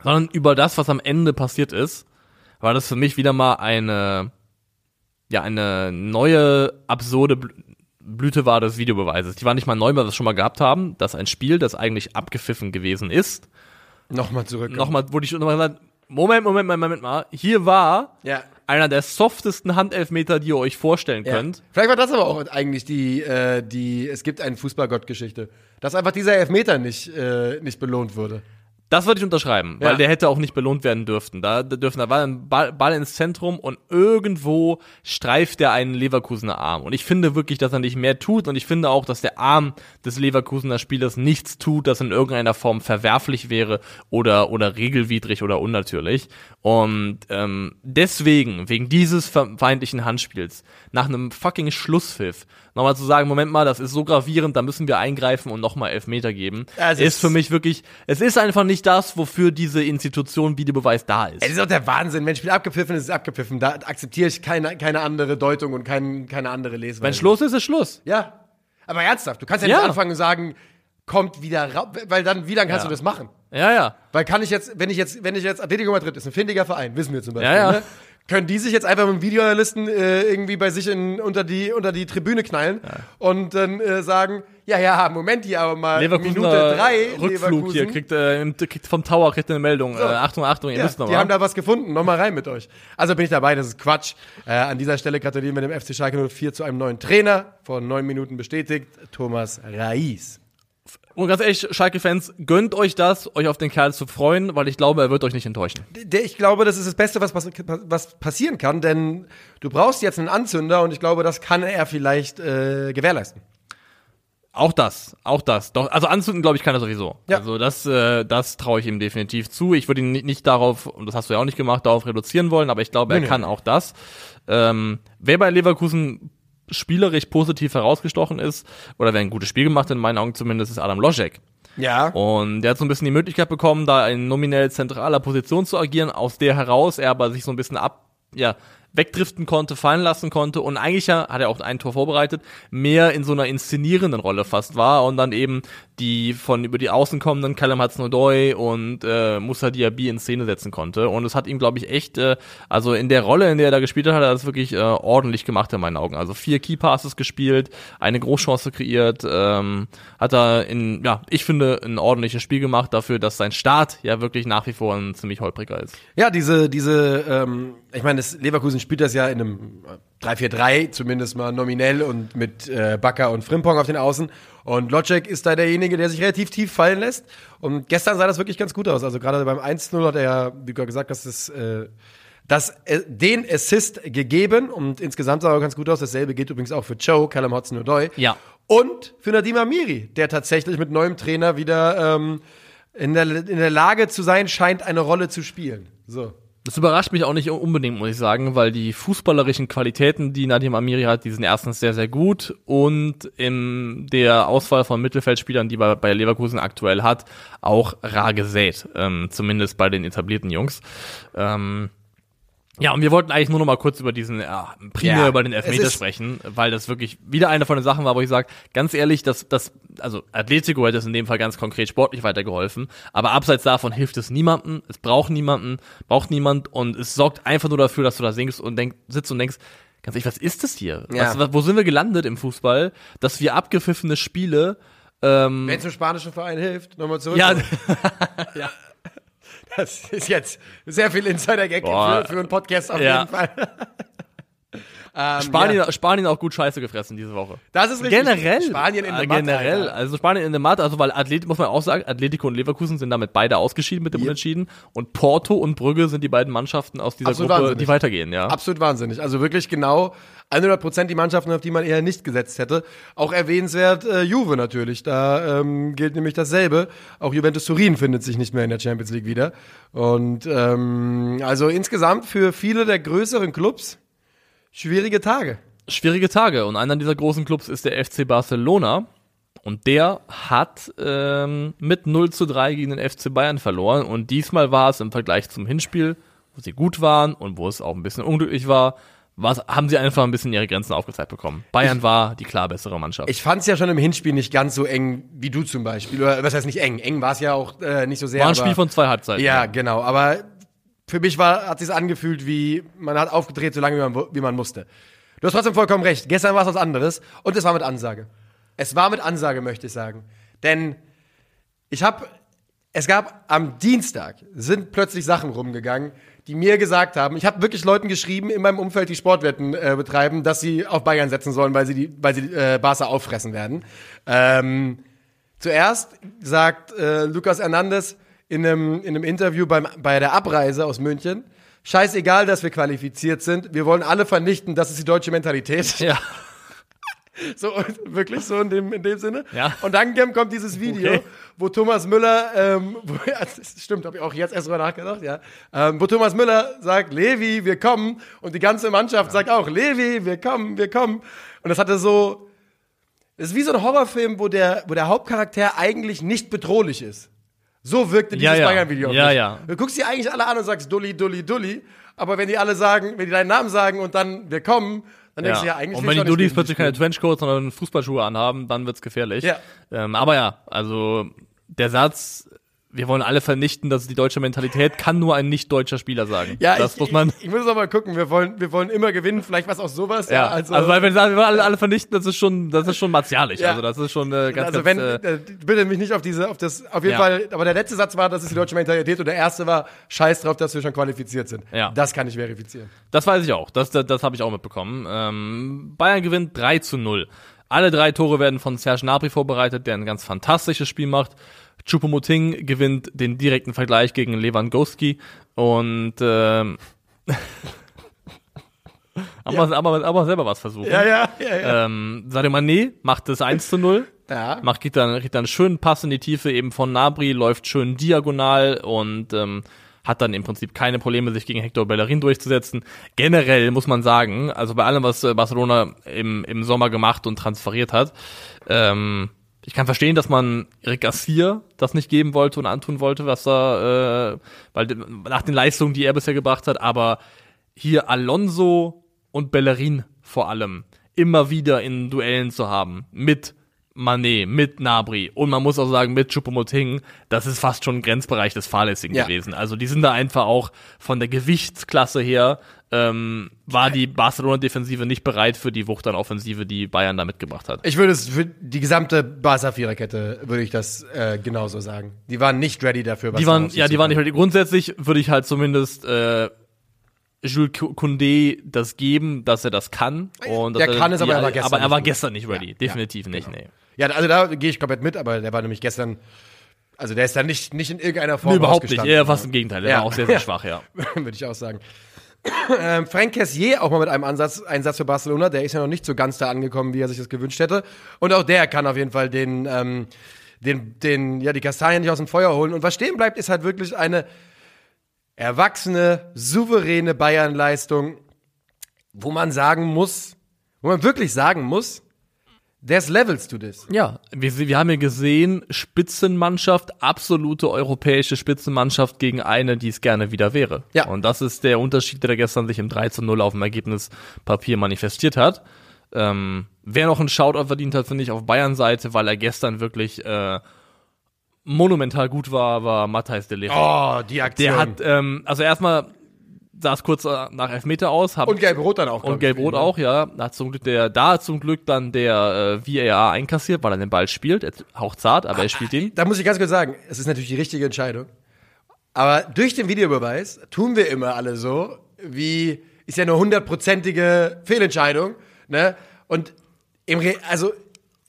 S3: sondern über das, was am Ende passiert ist, war das für mich wieder mal eine ja eine neue absurde Bl Blüte war des Videobeweises. Die war nicht mal neu, weil wir das schon mal gehabt haben, dass ein Spiel, das eigentlich abgepfiffen gewesen ist,
S2: Nochmal zurück.
S3: nochmal, wurde ich schon nochmal gesagt, Moment, Moment, Moment, Moment mal, hier war
S2: Ja.
S3: einer der softesten Handelfmeter, die ihr euch vorstellen
S2: ja.
S3: könnt.
S2: Vielleicht war das aber auch eigentlich die, äh, die es gibt einen Fußballgott-Geschichte. Dass einfach dieser Elfmeter nicht, äh, nicht belohnt wurde.
S3: Das würde ich unterschreiben,
S2: Ja.
S3: weil der hätte auch nicht belohnt werden dürften. Da, da dürfen, da war ein Ball, Ball ins Zentrum und irgendwo streift er einen Leverkusener Arm. Und ich finde wirklich, dass er nicht mehr tut und ich finde auch, dass der Arm des Leverkusener Spielers nichts tut, das in irgendeiner Form verwerflich wäre oder, oder regelwidrig oder unnatürlich. Und ähm, deswegen, wegen dieses ver- feindlichen Handspiels, nach einem fucking Schlusspfiff, nochmal zu sagen, Moment mal, das ist so gravierend, da müssen wir eingreifen und nochmal Elfmeter geben,
S2: es
S3: ist für mich wirklich, es ist einfach nicht das, wofür diese Institution Videobeweis da ist.
S2: Es ist auch der Wahnsinn. Wenn ein Spiel abgepfiffen ist, ist es abgepfiffen. Da akzeptiere ich keine, keine andere Deutung und kein, keine andere Lesweise.
S3: Wenn Schluss ist, ist Schluss.
S2: Ja. Aber ernsthaft, du kannst ja,
S3: Ja.
S2: nicht anfangen und sagen, kommt wieder raus, weil dann, wie dann kannst
S3: Ja.
S2: du das machen?
S3: Ja, ja.
S2: Weil kann ich jetzt, wenn ich jetzt, wenn ich jetzt Atletico Madrid ist ein findiger Verein, wissen wir zum Beispiel,
S3: Ja, ja.
S2: Ne? Können die sich jetzt einfach mit dem Videoanalysten äh, irgendwie bei sich in, unter die unter die Tribüne knallen und dann äh, sagen, ja, ja, Moment hier aber mal
S3: Leverkusener
S2: Minute drei,
S3: Rückflug
S2: Leverkusen.
S3: hier, kriegt, äh, kriegt vom Tower kriegt eine Meldung.
S2: So.
S3: Äh, Achtung, Achtung, ihr
S2: Ja,
S3: müsst noch
S2: die
S3: mal.
S2: haben da was gefunden. Nochmal rein mit euch. Also bin ich dabei, das ist Quatsch. Äh, an dieser Stelle gratulieren wir dem FC Schalke 04 zu einem neuen Trainer. Vor neun Minuten bestätigt, Thomas Reis.
S3: Und ganz ehrlich, Schalke-Fans, gönnt euch das, euch auf den Kerl zu freuen, weil ich glaube, er wird euch nicht enttäuschen.
S2: Ich glaube, das ist das Beste, was, pass- was passieren kann, denn du brauchst jetzt einen Anzünder und ich glaube, das kann er vielleicht äh, gewährleisten.
S3: Auch das, auch das. Doch, also anzünden, glaube ich, kann er sowieso.
S2: Ja.
S3: Also das, äh, das traue ich ihm definitiv zu. Ich würde ihn nicht, darauf, und das hast du ja auch nicht gemacht, darauf reduzieren wollen, aber ich glaube, er
S2: Nee, nee.
S3: kann auch das. Ähm, wer bei Leverkusen spielerisch positiv herausgestochen ist, oder wer ein gutes Spiel gemacht hat, in meinen Augen zumindest, ist Adam Loschek.
S2: Ja.
S3: Und der hat so ein bisschen die Möglichkeit bekommen, da in nominell zentraler Position zu agieren, aus der heraus er aber sich so ein bisschen ab, ja, wegdriften konnte, fallen lassen konnte und eigentlich ja, hat er auch ein Tor vorbereitet, mehr in so einer inszenierenden Rolle fast war und dann eben die von über die Außen kommenden Callum Hudson-Odoi und äh, Moussa Diaby in Szene setzen konnte und es hat ihm, glaube ich, echt, äh, also in der Rolle, in der er da gespielt hat, hat er das wirklich äh, ordentlich gemacht in meinen Augen. Also vier Key Passes gespielt, eine Großchance kreiert, ähm, hat er in, ja, ich finde, ein ordentliches Spiel gemacht dafür, dass sein Start ja wirklich nach wie vor ein ziemlich holpriger ist.
S2: Ja, diese, diese, ähm, ich meine, das Leverkusen spielt das ja in einem 3-4-3 zumindest mal nominell und mit äh, Bakker und Frimpong auf den Außen. Und Locek ist da derjenige, der sich relativ tief fallen lässt. Und gestern sah das wirklich ganz gut aus. Also gerade beim 1-0 hat er ja, wie gesagt, dass es äh, das, äh, den Assist gegeben und insgesamt sah er ganz gut aus. Dasselbe geht übrigens auch für Joe, Callum Hudson-Odoi.
S3: Ja.
S2: Und für Nadim Amiri, der tatsächlich mit neuem Trainer wieder ähm, in, der, in der Lage zu sein scheint, eine Rolle zu spielen. So.
S3: Das überrascht mich auch nicht unbedingt, muss ich sagen, weil die fußballerischen Qualitäten, die Nadim Amiri hat, die sind erstens sehr, sehr gut und in der Auswahl von Mittelfeldspielern, die er bei Leverkusen aktuell hat, auch rar gesät, ähm, zumindest bei den etablierten Jungs. Ähm, ja, und wir wollten eigentlich nur noch mal kurz über diesen, ja, primär
S2: Ja,
S3: über den Elfmeter sprechen, weil das wirklich wieder eine von den Sachen war, wo ich sage, ganz ehrlich, das, das, also Atletico hätte es in dem Fall ganz konkret sportlich weitergeholfen, aber abseits davon hilft es niemanden, es braucht niemanden, braucht niemand und es sorgt einfach nur dafür, dass du da singst und denk, sitzt und denkst, ganz ehrlich, was ist das hier?
S2: Ja.
S3: Was, wo sind wir gelandet im Fußball, dass wir abgepfiffene Spiele, ähm,
S2: Wenn es einem spanischen Verein hilft, nochmal zurück.
S3: ja,
S2: Das ist jetzt sehr viel Insider-Gag für, für einen Podcast auf
S3: Ja.
S2: jeden Fall. Ähm,
S3: Spanien,
S2: ja.
S3: Spanien auch gut Scheiße gefressen diese Woche.
S2: Das ist richtig.
S3: Generell.
S2: Spanien in
S3: äh,
S2: der Matte,
S3: Generell.
S2: Alter.
S3: Also Spanien in der Matte, also weil Athlet, muss man auch sagen, Atletico und Leverkusen sind damit beide ausgeschieden mit dem
S2: Ja.
S3: Unentschieden. Und Porto und Brügge sind die beiden Mannschaften aus dieser
S2: Absolut
S3: Gruppe,
S2: wahnsinnig.
S3: die weitergehen, ja.
S2: Absolut wahnsinnig. Also wirklich genau 100 Prozent die Mannschaften, auf die man eher nicht gesetzt hätte. Auch erwähnenswert äh, Juve natürlich. Da ähm, gilt nämlich dasselbe. Auch Juventus Turin findet sich nicht mehr in der Champions League wieder. Und ähm, also insgesamt für viele der größeren Clubs schwierige Tage.
S3: Schwierige Tage. Und einer dieser großen Clubs ist der FC Barcelona. Und der hat ähm, mit 0 zu 3 gegen den FC Bayern verloren. Und diesmal war es im Vergleich zum Hinspiel, wo sie gut waren und wo es auch ein bisschen unglücklich war, was, haben sie einfach ein bisschen ihre Grenzen aufgezeigt bekommen. Bayern war die klar bessere Mannschaft.
S2: Ich fand es ja schon im Hinspiel nicht ganz so eng wie du zum Beispiel. Oder was heißt nicht eng? Eng war es ja auch äh, nicht so sehr.
S3: war ein Spiel von zwei Halbzeiten.
S2: Ja, genau. Aber für mich war, hat sich angefühlt, wie man hat aufgedreht, so lange wie man, wie man musste. Du hast trotzdem vollkommen recht. Gestern war es was anderes und es war mit Ansage. Es war mit Ansage, möchte ich sagen. Denn ich habe, es gab am Dienstag sind plötzlich Sachen rumgegangen, die mir gesagt haben, ich habe wirklich Leuten geschrieben in meinem Umfeld, die Sportwetten äh, betreiben, dass sie auf Bayern setzen sollen, weil sie die, weil sie äh, Barca auffressen werden. Ähm, Zuerst sagt äh, Lucas Hernandez in einem, in einem Interview beim, bei der Abreise aus München, scheißegal, dass wir qualifiziert sind, wir wollen alle vernichten, das ist die deutsche Mentalität.
S3: Ja.
S2: So, wirklich so in dem, in dem Sinne.
S3: Ja.
S2: Und dann kommt dieses Video,
S3: Okay.
S2: wo Thomas Müller, ähm, wo, ja, das stimmt, habe ich auch jetzt erst drüber nachgedacht, ja, ähm, wo Thomas Müller sagt, Levi, wir kommen, und die ganze Mannschaft sagt auch, Levi, wir kommen, wir kommen. Und das hatte so, das ist wie so ein Horrorfilm, wo der, wo der Hauptcharakter eigentlich nicht bedrohlich ist. So wirkte
S3: Ja,
S2: dieses
S3: ja.
S2: Bayern-Video auf
S3: Ja,
S2: mich.
S3: ja.
S2: Du guckst die eigentlich alle an und sagst Dulli, Dulli, Dulli, aber wenn die alle sagen, wenn die deinen Namen sagen und dann wir kommen, dann denkst du ja eigentlich
S3: und wenn die Dullis plötzlich keine. Trenchcoats, sondern Fußballschuhe anhaben, dann wird's gefährlich.
S2: Ja.
S3: Ähm, aber ja, also der Satz, wir wollen alle vernichten, das ist die deutsche Mentalität, kann nur ein nicht deutscher Spieler sagen.
S2: Ja,
S3: das
S2: ich,
S3: muss man.
S2: Ich, ich muss aber gucken, wir wollen, wir wollen immer gewinnen, vielleicht was auch sowas.
S3: Ja, also, weil wenn sie sagen, wir wollen alle, alle vernichten, das ist schon, das ist schon martialisch.
S2: Ja.
S3: Also das ist schon äh, ganz,
S2: also
S3: ganz,
S2: wenn,
S3: äh,
S2: äh, bitte mich nicht auf diese, auf das, auf jeden
S3: Ja.
S2: Fall, aber der letzte Satz war, das ist die deutsche Mentalität und der erste war, scheiß drauf, dass wir schon qualifiziert sind.
S3: Ja.
S2: Das kann ich verifizieren.
S3: Das weiß ich auch. Das, das, das habe ich auch mitbekommen. Ähm, Bayern gewinnt 3 zu 0. Alle drei Tore werden von Serge Gnabry vorbereitet, der ein ganz fantastisches Spiel macht. Choupo-Moting gewinnt den direkten Vergleich gegen Lewandowski und ähm, aber, aber, aber selber was versuchen.
S2: Ja, ja, ja, ja.
S3: Ähm, Sadio Mané macht das 1 zu 0.
S2: ja.
S3: Macht, kriegt dann, kriegt dann einen schönen Pass in die Tiefe eben von Nabri, läuft schön diagonal und ähm, hat dann im Prinzip keine Probleme, sich gegen Hector Bellerin durchzusetzen. Generell muss man sagen, also bei allem, was äh, Barcelona im, im Sommer gemacht und transferiert hat, ähm, ich kann verstehen, dass man Eric Garcia das nicht geben wollte und antun wollte, was da, äh, weil nach den Leistungen, die er bisher gebracht hat, aber hier Alonso und Bellerin vor allem immer wieder in Duellen zu haben mit Mané, mit Nabri und man muss auch sagen mit Choupo-Moting, das ist fast schon ein Grenzbereich des Fahrlässigen
S2: Ja.
S3: gewesen. Also die sind da einfach auch von der Gewichtsklasse her ähm, war die Barcelona-Defensive nicht bereit für die Wucht an Offensive, die Bayern da mitgebracht hat.
S2: Ich würde es für die gesamte Barca Viererkette würde ich das äh, genauso sagen. Die waren nicht ready dafür. Was
S3: Die
S2: da
S3: waren, ja, die waren nicht ready. Grundsätzlich würde ich halt zumindest äh, Jules Koundé das geben, dass er das kann. Und
S2: Der kann es, aber er war gestern
S3: aber er war
S2: nicht
S3: gestern nicht ready.
S2: Ja,
S3: Definitiv
S2: ja,
S3: nicht,
S2: genau.
S3: nee.
S2: Ja, also da gehe ich komplett mit, aber der war nämlich gestern, also der ist dann nicht, nicht in irgendeiner Form
S3: Nee, überhaupt nicht. Eher fast im Gegenteil. Der
S2: Ja.
S3: war auch sehr, sehr schwach, ja.
S2: Würde ich auch sagen. Ähm, Frank Cassier auch mal mit einem Ansatz, Einsatz für Barcelona. Der ist ja noch nicht so ganz da angekommen, wie er sich das gewünscht hätte. Und auch der kann auf jeden Fall den, ähm, den, den, ja, die Kastanien nicht aus dem Feuer holen. Und was stehen bleibt, ist halt wirklich eine erwachsene, souveräne Bayern-Leistung, wo man sagen muss, wo man wirklich sagen muss, there's levels to this.
S3: Ja, wir, wir haben ja gesehen, Spitzenmannschaft, absolute europäische Spitzenmannschaft gegen eine, die es gerne wieder wäre.
S2: Ja.
S3: Und das ist der Unterschied, der gestern sich im 3 zu 0 auf dem Ergebnispapier manifestiert hat. Ähm, wer noch einen Shoutout verdient hat, finde ich, auf Bayern-Seite, weil er gestern wirklich äh, monumental gut war, war Matthijs de Ligt.
S2: Oh, die Aktion.
S3: der hat, ähm, also erstmal sah es kurz äh, nach Elfmeter aus. Hab,
S2: und gelb-rot dann auch.
S3: und Gelb-Rot
S2: ne?
S3: auch, ja. Da hat zum Glück der, da hat zum Glück dann der äh, VAR einkassiert, weil er den Ball spielt. Er ist hauchzart, aber er spielt ihn.
S2: Da muss ich ganz kurz sagen, es ist natürlich die richtige Entscheidung. Aber durch den Videobeweis tun wir immer alle so, wie ist ja eine hundertprozentige Fehlentscheidung, ne? Und im Re also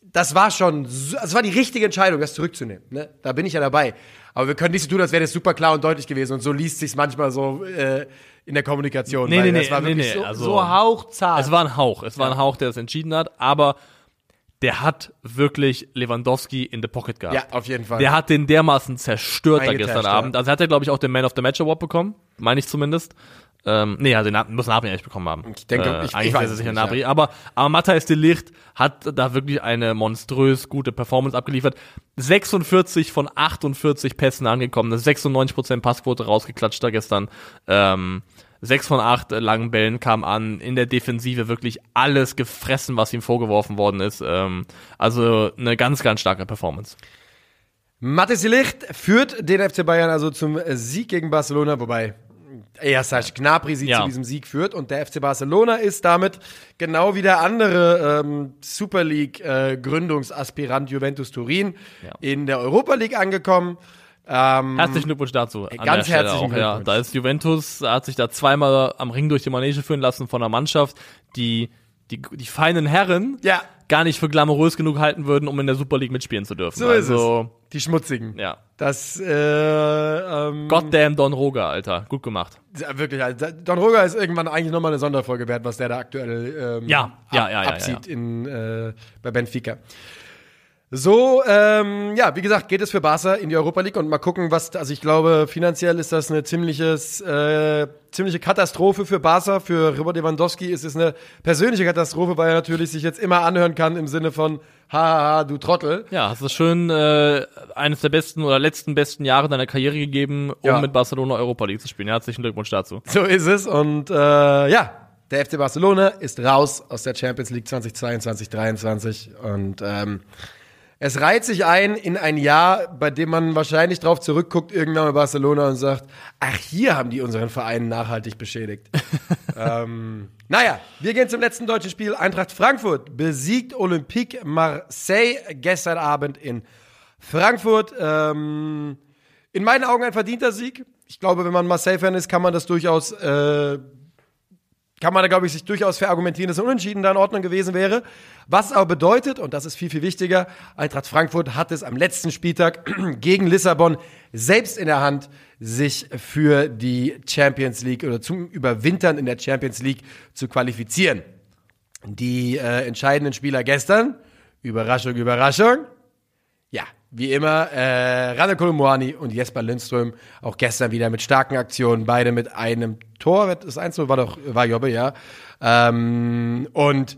S2: das war schon, das war die richtige Entscheidung, das zurückzunehmen, ne? Da bin ich ja dabei. Aber wir können nicht so tun, als wäre das super klar und deutlich gewesen. Und so liest sich's manchmal so äh, in der Kommunikation.
S3: Nee,
S2: weil
S3: nee,
S2: das
S3: nee,
S2: war
S3: nee,
S2: wirklich
S3: nee,
S2: so,
S3: also-
S2: so hauchzart.
S3: Es war ein Hauch. Es war ein Hauch, der es entschieden hat, aber der hat wirklich Lewandowski in the Pocket gehabt.
S2: ja, auf jeden Fall.
S3: Der hat den dermaßen zerstört da gestern
S2: ja.
S3: Abend. Also hat er, glaube ich, auch den Man of the Match Award bekommen. Meine ich zumindest. Ähm, nee, also den muss Nabri eigentlich bekommen haben.
S2: Ich denke,
S3: äh,
S2: ich- ich
S3: eigentlich
S2: weiß
S3: wäre es sicher
S2: nicht,
S3: Nabri.
S2: ja.
S3: Aber, aber Matthijs de Ligt hat da wirklich eine monströs gute Performance abgeliefert. 46 von 48 Pässen angekommen. Eine 96% Passquote rausgeklatscht da gestern. Ähm, 6 von 8 langen Bällen kam an. In der Defensive wirklich alles gefressen, was ihm vorgeworfen worden ist. Ähm, also eine ganz, ganz starke Performance.
S2: Mathis Ligt führt den FC Bayern also zum Sieg gegen Barcelona, wobei eher Serge Gnabry sie
S3: Ja.
S2: zu diesem Sieg führt und der FC Barcelona ist damit genau wie der andere ähm, Super League äh, Gründungsaspirant Juventus Turin
S3: Ja.
S2: in der Europa League angekommen. Ähm,
S3: Herzlichen Glückwunsch dazu. An
S2: Ganz herzlichen
S3: auch, ja.
S2: Glückwunsch.
S3: Da ist Juventus, hat sich da zweimal am Ring durch die Manege führen lassen von einer Mannschaft, die die, die feinen Herren
S2: ja,
S3: gar nicht für glamourös genug halten würden, um in der Super League mitspielen zu dürfen.
S2: so ist
S3: also,
S2: es. Die schmutzigen.
S3: Ja.
S2: Das äh, ähm,
S3: Goddamn Don Roger, Alter. Gut gemacht.
S2: Ja, Wirklich, also Don Roger ist irgendwann eigentlich nochmal eine Sonderfolge wert, was der da aktuell ähm,
S3: Ja, ja, ja, ja,
S2: abzieht In, äh, bei Benfica. So, ähm, ja, wie gesagt, geht es für Barca in die Europa League und mal gucken, was, also ich glaube, finanziell ist das eine ziemliches, äh, ziemliche Katastrophe für Barca. Für Robert Lewandowski ist es eine persönliche Katastrophe, weil er natürlich sich jetzt immer anhören kann im Sinne von, haha, du Trottel.
S3: Ja, hast du schön äh, eines der besten oder letzten besten Jahre deiner Karriere gegeben, um
S2: Ja.
S3: mit Barcelona Europa League zu spielen. Herzlichen Glückwunsch dazu.
S2: So ist es und äh, ja, der FC Barcelona ist raus aus der Champions League 2022, 2023 und ähm, es reiht sich ein in ein Jahr, bei dem man wahrscheinlich drauf zurückguckt, irgendwann bei Barcelona und sagt, ach, hier haben die unseren Verein nachhaltig beschädigt. ähm, naja, wir gehen zum letzten deutschen Spiel. Eintracht Frankfurt besiegt Olympique Marseille gestern Abend in Frankfurt. Ähm, in meinen Augen ein verdienter Sieg. Ich glaube, wenn man Marseille-Fan ist, kann man das durchaus, äh, kann man da, glaube ich, sich durchaus verargumentieren, dass ein Unentschieden da in Ordnung gewesen wäre. Was aber bedeutet, und das ist viel, viel wichtiger, Eintracht Frankfurt hat es am letzten Spieltag gegen Lissabon selbst in der Hand, sich für die Champions League oder zum Überwintern in der Champions League zu qualifizieren. Die äh, entscheidenden Spieler gestern, Überraschung, Überraschung, wie immer, äh, Rane Kolumwani und Jesper Lindström, auch gestern wieder mit starken Aktionen, beide mit einem Tor, das 1 war doch, war Jobbe, ja. Ähm, und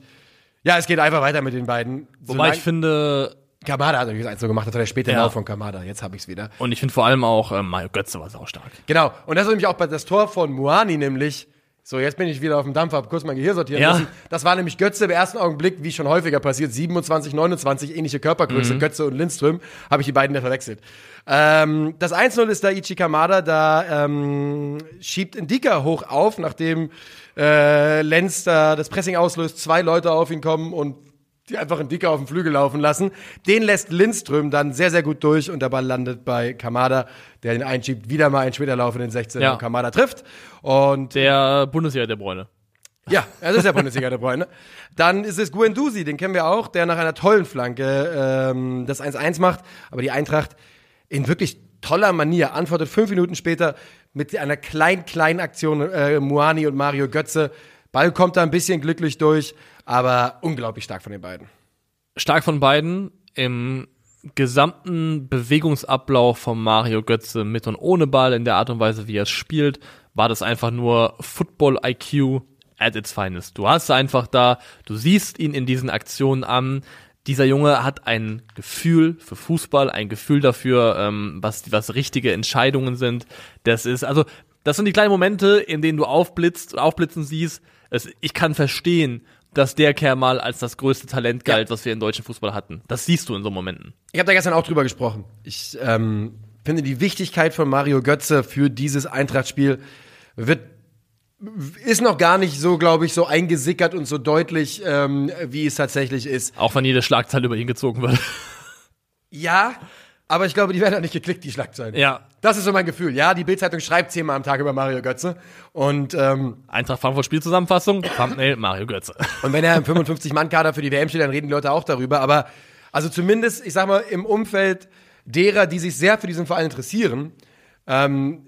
S2: ja, es geht einfach weiter mit den beiden.
S3: Wobei ich finde,
S2: Kamada hat natürlich das 1 gemacht, das war der späte
S3: Ja.
S2: Lauf von Kamada, jetzt habe ich es wieder.
S3: und ich finde vor allem auch, äh, Mario Götze war auch stark.
S2: Genau, und das ist nämlich auch bei das Tor von Muani nämlich, so jetzt bin ich wieder auf dem Dampf, hab kurz mein Gehirn sortieren
S3: Ja.
S2: müssen. Das war nämlich Götze im ersten Augenblick, wie schon häufiger passiert, 27, 29, ähnliche Körpergröße,
S3: Mhm.
S2: Götze und Lindström, habe ich die beiden da verwechselt. Ähm, das 1-0 ist da Ichi Kamada, da ähm, schiebt Indika hoch auf, nachdem äh, Lenz da das Pressing auslöst, zwei Leute auf ihn kommen und die einfach einen Dicker auf den Flügel laufen lassen. Den lässt Lindström dann sehr, sehr gut durch und der Ball landet bei Kamada, der den einschiebt. Wieder mal ein Späterlauf in den 16
S3: Ja.
S2: und Kamada trifft. Und
S3: Der Bundesliga der Bräune.
S2: ja, es ist der Bundesliga der Bräune. Dann ist es Guendouzi, den kennen wir auch, der nach einer tollen Flanke ähm, das 1-1 macht. Aber die Eintracht in wirklich toller Manier antwortet fünf Minuten später mit einer klein-kleinen Aktion äh, Muani und Mario Götze. Ball kommt da ein bisschen glücklich durch, aber unglaublich stark von den beiden.
S3: Stark von beiden im gesamten Bewegungsablauf von Mario Götze mit und ohne Ball in der Art und Weise, wie er es spielt, war das einfach nur Football IQ at its finest. Du hast einfach da, du siehst ihn in diesen Aktionen an. Dieser Junge hat ein Gefühl für Fußball, ein Gefühl dafür, ähm, was, was richtige Entscheidungen sind. Das ist, also, das sind die kleinen Momente, in denen du aufblitzt, aufblitzen siehst. Es, ich kann verstehen, dass der Kerl mal als das größte Talent galt, was wir im deutschen Fußball hatten. Das siehst du in so Momenten.
S2: Ich habe da gestern auch drüber gesprochen. Ich ähm, finde die Wichtigkeit von Mario Götze für dieses Eintrachtspiel wird ist noch gar nicht so, glaube ich, so eingesickert und so deutlich, ähm, wie es tatsächlich ist.
S3: Auch wenn jede Schlagzeile über ihn gezogen wird.
S2: Ja, aber ich glaube, die werden auch nicht geklickt, die Schlagzeilen.
S3: ja.
S2: Das ist so mein Gefühl. Ja, die Bildzeitung schreibt zehnmal am Tag über Mario Götze. Und, ähm,
S3: Eintracht Frankfurt Spielzusammenfassung, Thumbnail Mario Götze.
S2: und wenn er im 55-Mann-Kader für die WM steht, dann reden die Leute auch darüber. Aber also zumindest, ich sag mal, im Umfeld derer, die sich sehr für diesen Verein interessieren, ähm,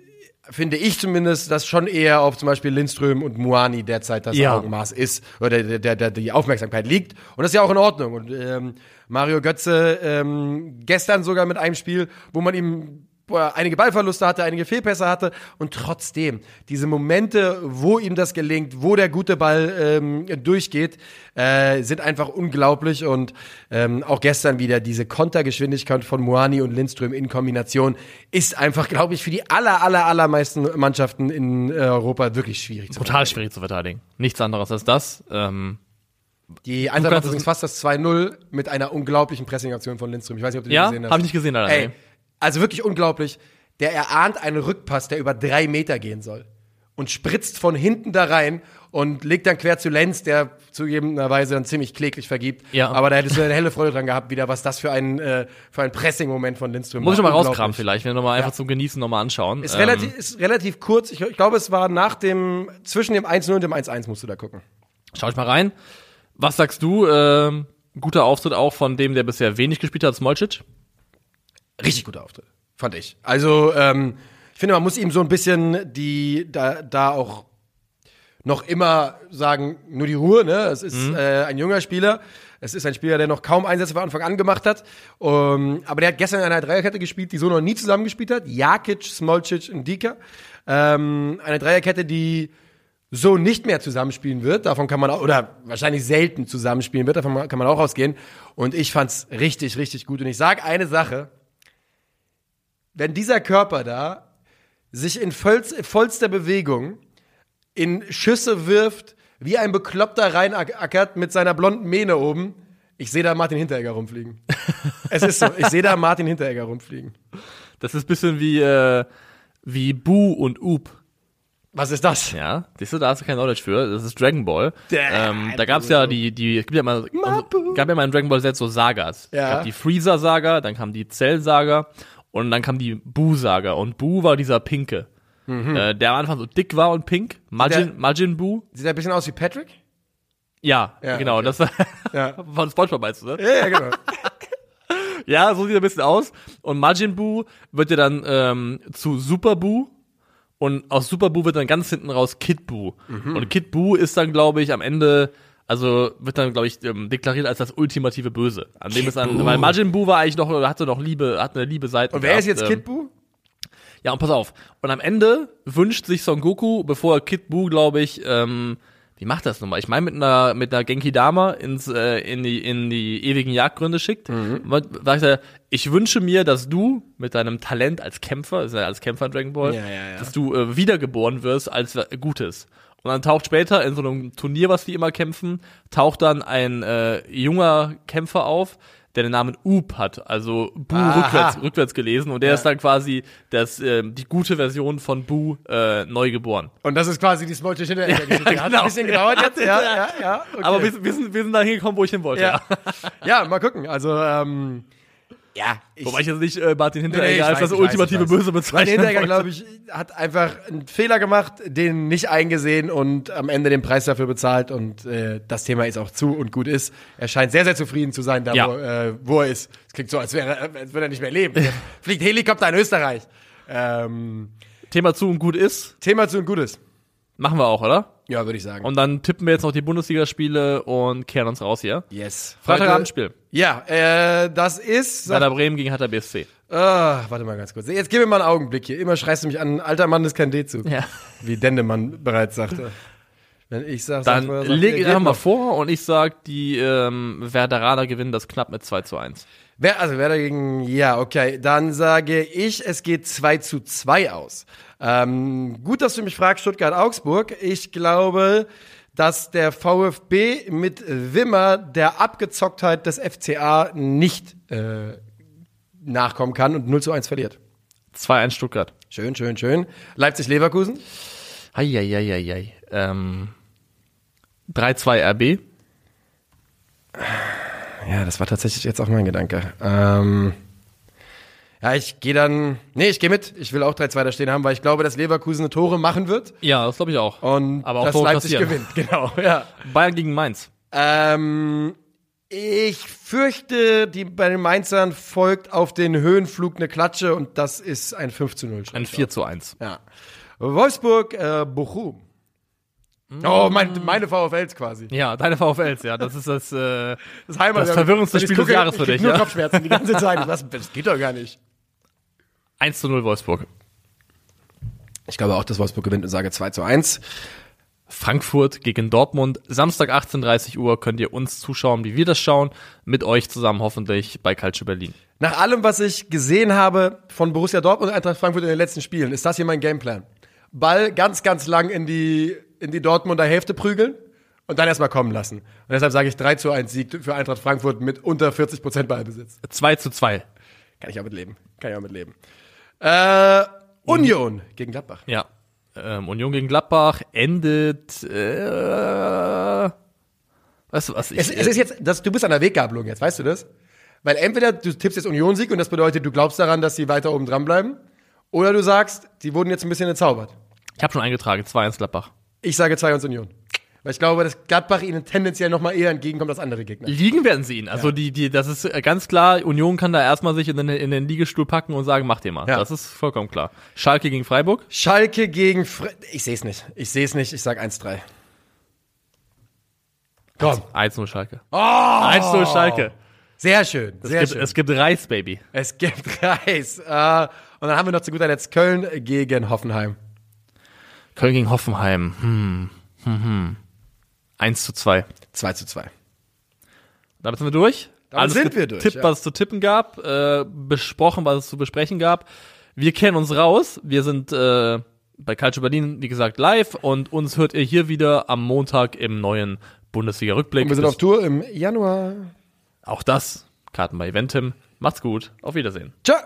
S2: finde ich zumindest, dass schon eher auf zum Beispiel Lindström und Muani derzeit das
S3: Ja.
S2: Augenmaß ist oder der, der, der, die Aufmerksamkeit liegt. Und das ist ja auch in Ordnung. Und ähm, Mario Götze ähm, gestern sogar mit einem Spiel, wo man ihm einige Ballverluste hatte, einige Fehlpässe hatte und trotzdem diese Momente, wo ihm das gelingt, wo der gute Ball ähm, durchgeht, äh, sind einfach unglaublich und ähm, auch gestern wieder diese Kontergeschwindigkeit von Moani und Lindström in Kombination ist einfach, glaube ich, für die aller, aller, allermeisten Mannschaften in Europa wirklich schwierig zu
S3: Total schwierig zu verteidigen. Nichts anderes als das. Ähm,
S2: Die Eintracht
S3: kannst
S2: übrigens fast das 2-0 mit einer unglaublichen Pressingaktion von Lindström. Ich weiß nicht, ob du die
S3: ja,
S2: gesehen hast.
S3: habe ich nicht gesehen, leider.
S2: Ey. Also wirklich unglaublich. Der erahnt einen Rückpass, der über drei Meter gehen soll. Und spritzt von hinten da rein und legt dann quer zu Lenz, der zugegebenerweise dann ziemlich kläglich vergibt.
S3: Ja.
S2: Aber da hättest du eine helle Freude dran gehabt, wieder, was das für ein, äh, für ein Pressing-Moment von Lindström
S3: Muss ich mal rauskramen vielleicht, wenn wir noch mal einfach zum Genießen noch mal anschauen.
S2: Ist,
S3: Ähm,
S2: relativ, ist relativ kurz. Ich, ich glaube, es war nach dem, zwischen dem 1-0 und dem 1-1 musst du da gucken.
S3: Schau ich mal rein. Was sagst du? Ähm, guter Auftritt auch von dem, der bisher wenig gespielt hat, Smolcic.
S2: Richtig guter Auftritt, fand ich. Also, ähm, ich finde, man muss ihm so ein bisschen die, da, da auch noch immer sagen, nur die Ruhe, ne? Es ist äh, ein junger Spieler. Es ist ein Spieler, der noch kaum Einsätze von Anfang an gemacht hat. Um, aber der hat gestern in einer Dreierkette gespielt, die so noch nie zusammengespielt hat. Jakic, Smolcic und Dika. Ähm, eine Dreierkette, die so nicht mehr zusammenspielen wird. Davon kann man auch, oder wahrscheinlich selten zusammenspielen wird. Davon kann man auch ausgehen. Und ich fand's richtig, richtig gut. Und ich sag eine Sache. Wenn dieser Körper da sich in vollster Bewegung in Schüsse wirft, wie ein Bekloppter reinackert mit seiner blonden Mähne oben, ich sehe da Martin Hinteregger rumfliegen. es ist so, ich sehe da Martin Hinteregger rumfliegen.
S3: Das ist ein bisschen wie, äh, wie Bu und Oop.
S2: Was ist das?
S3: Ja, siehst du, da hast du kein Knowledge für. Das ist Dragon Ball. Ähm, da gab's ja die, die, es gibt ja mal, also, gab ja mal in Dragon Ball Z so Sagas.
S2: Ja.
S3: Es gab die Freezer-Saga, dann kam die Cell-Saga und dann kam die Bu-Saga. Und Bu war dieser Pinke. Äh, der am Anfang so dick war und pink. Majin,
S2: Der-
S3: Majin Bu.
S2: Sieht er ein bisschen aus wie Patrick?
S3: Ja,
S2: Ja,
S3: genau.
S2: okay.
S3: Das war
S2: Ja.
S3: von Spongebob meinst du, ne?
S2: Ja, ja, genau.
S3: Ja, so sieht er ein bisschen aus. Und Majin Buu wird ja dann ähm, zu Super Buu. Und aus Super Buu wird dann ganz hinten raus Kid Buu. Und Kid Buu ist dann, glaube ich, am Ende, also wird dann, glaube ich, ähm, deklariert als das ultimative Böse. An dem ist dann, weil Majin Buu war eigentlich noch, hatte noch Liebe, hat eine liebe Seite.
S2: Und wer ist jetzt
S3: gehabt, ähm,
S2: Kid Buu?
S3: ja, und pass auf. Und am Ende wünscht sich Son Goku, bevor er Kid Buu, glaube ich, ähm, wie macht das nochmal? Ich meine mit einer mit einer Genki Dama ins äh, in die in die ewigen Jagdgründe schickt.
S2: Mhm.
S3: Sagt er, ich wünsche mir, dass du mit deinem Talent als Kämpfer, ist ja als Kämpfer in Dragon Ball,
S2: Ja, ja, ja.
S3: dass du äh, wiedergeboren wirst als äh, Gutes. Und dann taucht später in so einem Turnier, was die immer kämpfen, taucht dann ein äh, junger Kämpfer auf, der den Namen Oop hat, also Bu rückwärts, rückwärts gelesen und der
S2: Ja.
S3: ist dann quasi das, ähm, die gute Version von Bu äh, neu geboren.
S2: Und das ist quasi die Smolche Hinterher-Geschichte. Hat ein
S3: genau.
S2: bisschen gedauert jetzt. Ja, ja, ja. Okay.
S3: Aber wir, sind- wir, sind, wir sind da hingekommen, wo ich hin wollte.
S2: ja. ja, mal gucken. Also, ähm, ja. Ich,
S3: Wobei ich jetzt nicht äh, Martin
S2: Nee,
S3: Hinteregger
S2: ich
S3: als
S2: weiß,
S3: das
S2: weiß,
S3: ultimative. Böse
S2: Martin
S3: bezeichnen
S2: Hinteregger, glaube ich, hat einfach einen Fehler gemacht, den nicht eingesehen und am Ende den Preis dafür bezahlt. Und äh, das Thema ist auch zu und gut ist. Er scheint sehr, sehr zufrieden zu sein, da
S3: Ja.
S2: wo, äh, wo er ist. Es klingt so, als, wäre, er- als würde er nicht mehr leben. Fliegt Helikopter in Österreich. Ähm,
S3: Thema zu und gut ist,
S2: Thema zu und gut ist.
S3: Machen wir auch, oder?
S2: Ja, würde ich sagen.
S3: Und dann tippen wir jetzt noch die Bundesligaspiele und kehren uns raus hier.
S2: yes.
S3: Freitagabendspiel.
S2: Ja, äh, das ist.
S3: Werder Bremen gegen Hertha BSC.
S2: Ah, warte mal ganz kurz. Jetzt gib mir mal einen Augenblick hier. Immer schreist du mich an, alter Mann ist kein D-Zug.
S3: Ja.
S2: Wie Dendemann bereits sagte. Wenn ich sag,
S3: Dann
S2: sagt,
S3: leg ich einfach mal vor und ich sag, die ähm, Werderaner gewinnen das knapp mit 2 zu 1.
S2: Wer, also wer dagegen, ja, okay. Dann sage ich, es geht 2 zu 2 aus. Ähm, gut, dass du mich fragst, Stuttgart-Augsburg. Ich glaube, dass der VfB mit Wimmer der Abgezocktheit des FCA nicht äh, nachkommen kann und 0 zu 1 verliert.
S3: 2-1 Stuttgart.
S2: Schön, schön, schön. Leipzig-Leverkusen.
S3: Eieieiei. Ähm, 3-2 RB.
S2: Ja, das war tatsächlich jetzt auch mein Gedanke. Ähm, ja, ich gehe dann. Nee, ich gehe mit. Ich will auch 3-2 da stehen haben, weil ich glaube, dass Leverkusen eine Tore machen wird
S3: Ja, das glaube ich auch.
S2: und
S3: Aber auch
S2: dass
S3: Tore
S2: Leipzig
S3: kassieren.
S2: gewinnt. Genau, ja.
S3: Bayern gegen Mainz.
S2: Ähm, ich fürchte, die bei den Mainzern folgt auf den Höhenflug eine Klatsche und das ist ein 5 zu 0.
S3: Ein 4 zu 1.
S2: Ja. Wolfsburg, äh, Bochum. Oh, mein, meine VfLs quasi.
S3: Ja, deine VfLs, ja. Das ist das, äh,
S2: Das, Heimat,
S3: Das verwirrendste
S2: ich
S3: Spiel des
S2: gucke,
S3: Jahres
S2: ich
S3: für dich,
S2: nur
S3: ja?
S2: Kopfschmerzen die ganze Zeit. Das, das geht doch gar nicht.
S3: 1 zu 0 Wolfsburg.
S2: Ich glaube auch, dass Wolfsburg gewinnt und sage 2 zu 1.
S3: Frankfurt gegen Dortmund. Samstag 18.30 Uhr könnt ihr uns zuschauen, wie wir das schauen. Mit euch zusammen hoffentlich bei Calcio Berlin.
S2: Nach allem, was ich gesehen habe von Borussia Dortmund und Eintracht Frankfurt in den letzten Spielen, ist das hier mein Gameplan. Ball ganz, ganz lang in die, in die Dortmunder Hälfte prügeln und dann erstmal kommen lassen. Und deshalb sage ich 3 zu 1 Sieg für Eintracht Frankfurt mit unter 40 Prozent Ballbesitz.
S3: 2 zu 2.
S2: Kann ich auch mit leben. Kann ich auch mit leben. Äh, Union gegen Gladbach.
S3: Ja. Ähm, Union gegen Gladbach endet. Äh, weißt du was? Ich,
S2: Es, es ist jetzt, das, du bist an der Weggabelung jetzt, weißt du das? Weil entweder du tippst jetzt Union-Sieg und das bedeutet, du glaubst daran, dass sie weiter oben dran bleiben, oder du sagst, die wurden jetzt ein bisschen entzaubert.
S3: ich habe schon eingetragen. 2-1 Gladbach.
S2: Ich sage 2 uns Union. Weil ich glaube, dass Gladbach ihnen tendenziell noch mal eher entgegenkommt als andere Gegner.
S3: Liegen werden sie ihn. Also die, die, das ist äh, ganz klar. Union kann da erstmal sich in den, in den Liegestuhl packen und sagen, mach dir mal.
S2: Ja.
S3: Das ist vollkommen klar. Schalke gegen Freiburg.
S2: Schalke gegen Fre Ich sehe es nicht. Ich sehe es nicht. Ich sage 1-3. Komm.
S3: 1-0 Schalke.
S2: Oh,
S3: 1-0 Schalke.
S2: sehr schön.
S3: Es
S2: Sehr
S3: gibt,
S2: schön.
S3: es gibt Reis, Baby.
S2: Es gibt Reis. Äh, und dann haben wir noch zu guter Letzt Köln gegen Hoffenheim.
S3: Köln gegen Hoffenheim. Hm. Hm, hm. 1 zu 2.
S2: 2 zu 2.
S3: Damit sind wir durch.
S2: Damit sind wir durch,
S3: Tippt,
S2: ja.
S3: was es zu tippen gab, äh, besprochen, was es zu besprechen gab. Wir kennen uns raus. Wir sind äh, bei Calcio Berlin, wie gesagt, live und uns hört ihr hier wieder am Montag im neuen Bundesliga-Rückblick.
S2: Und wir sind
S3: Bis-
S2: auf Tour im Januar.
S3: Auch das, Karten bei Eventim. Macht's gut. Auf Wiedersehen.
S2: Ciao.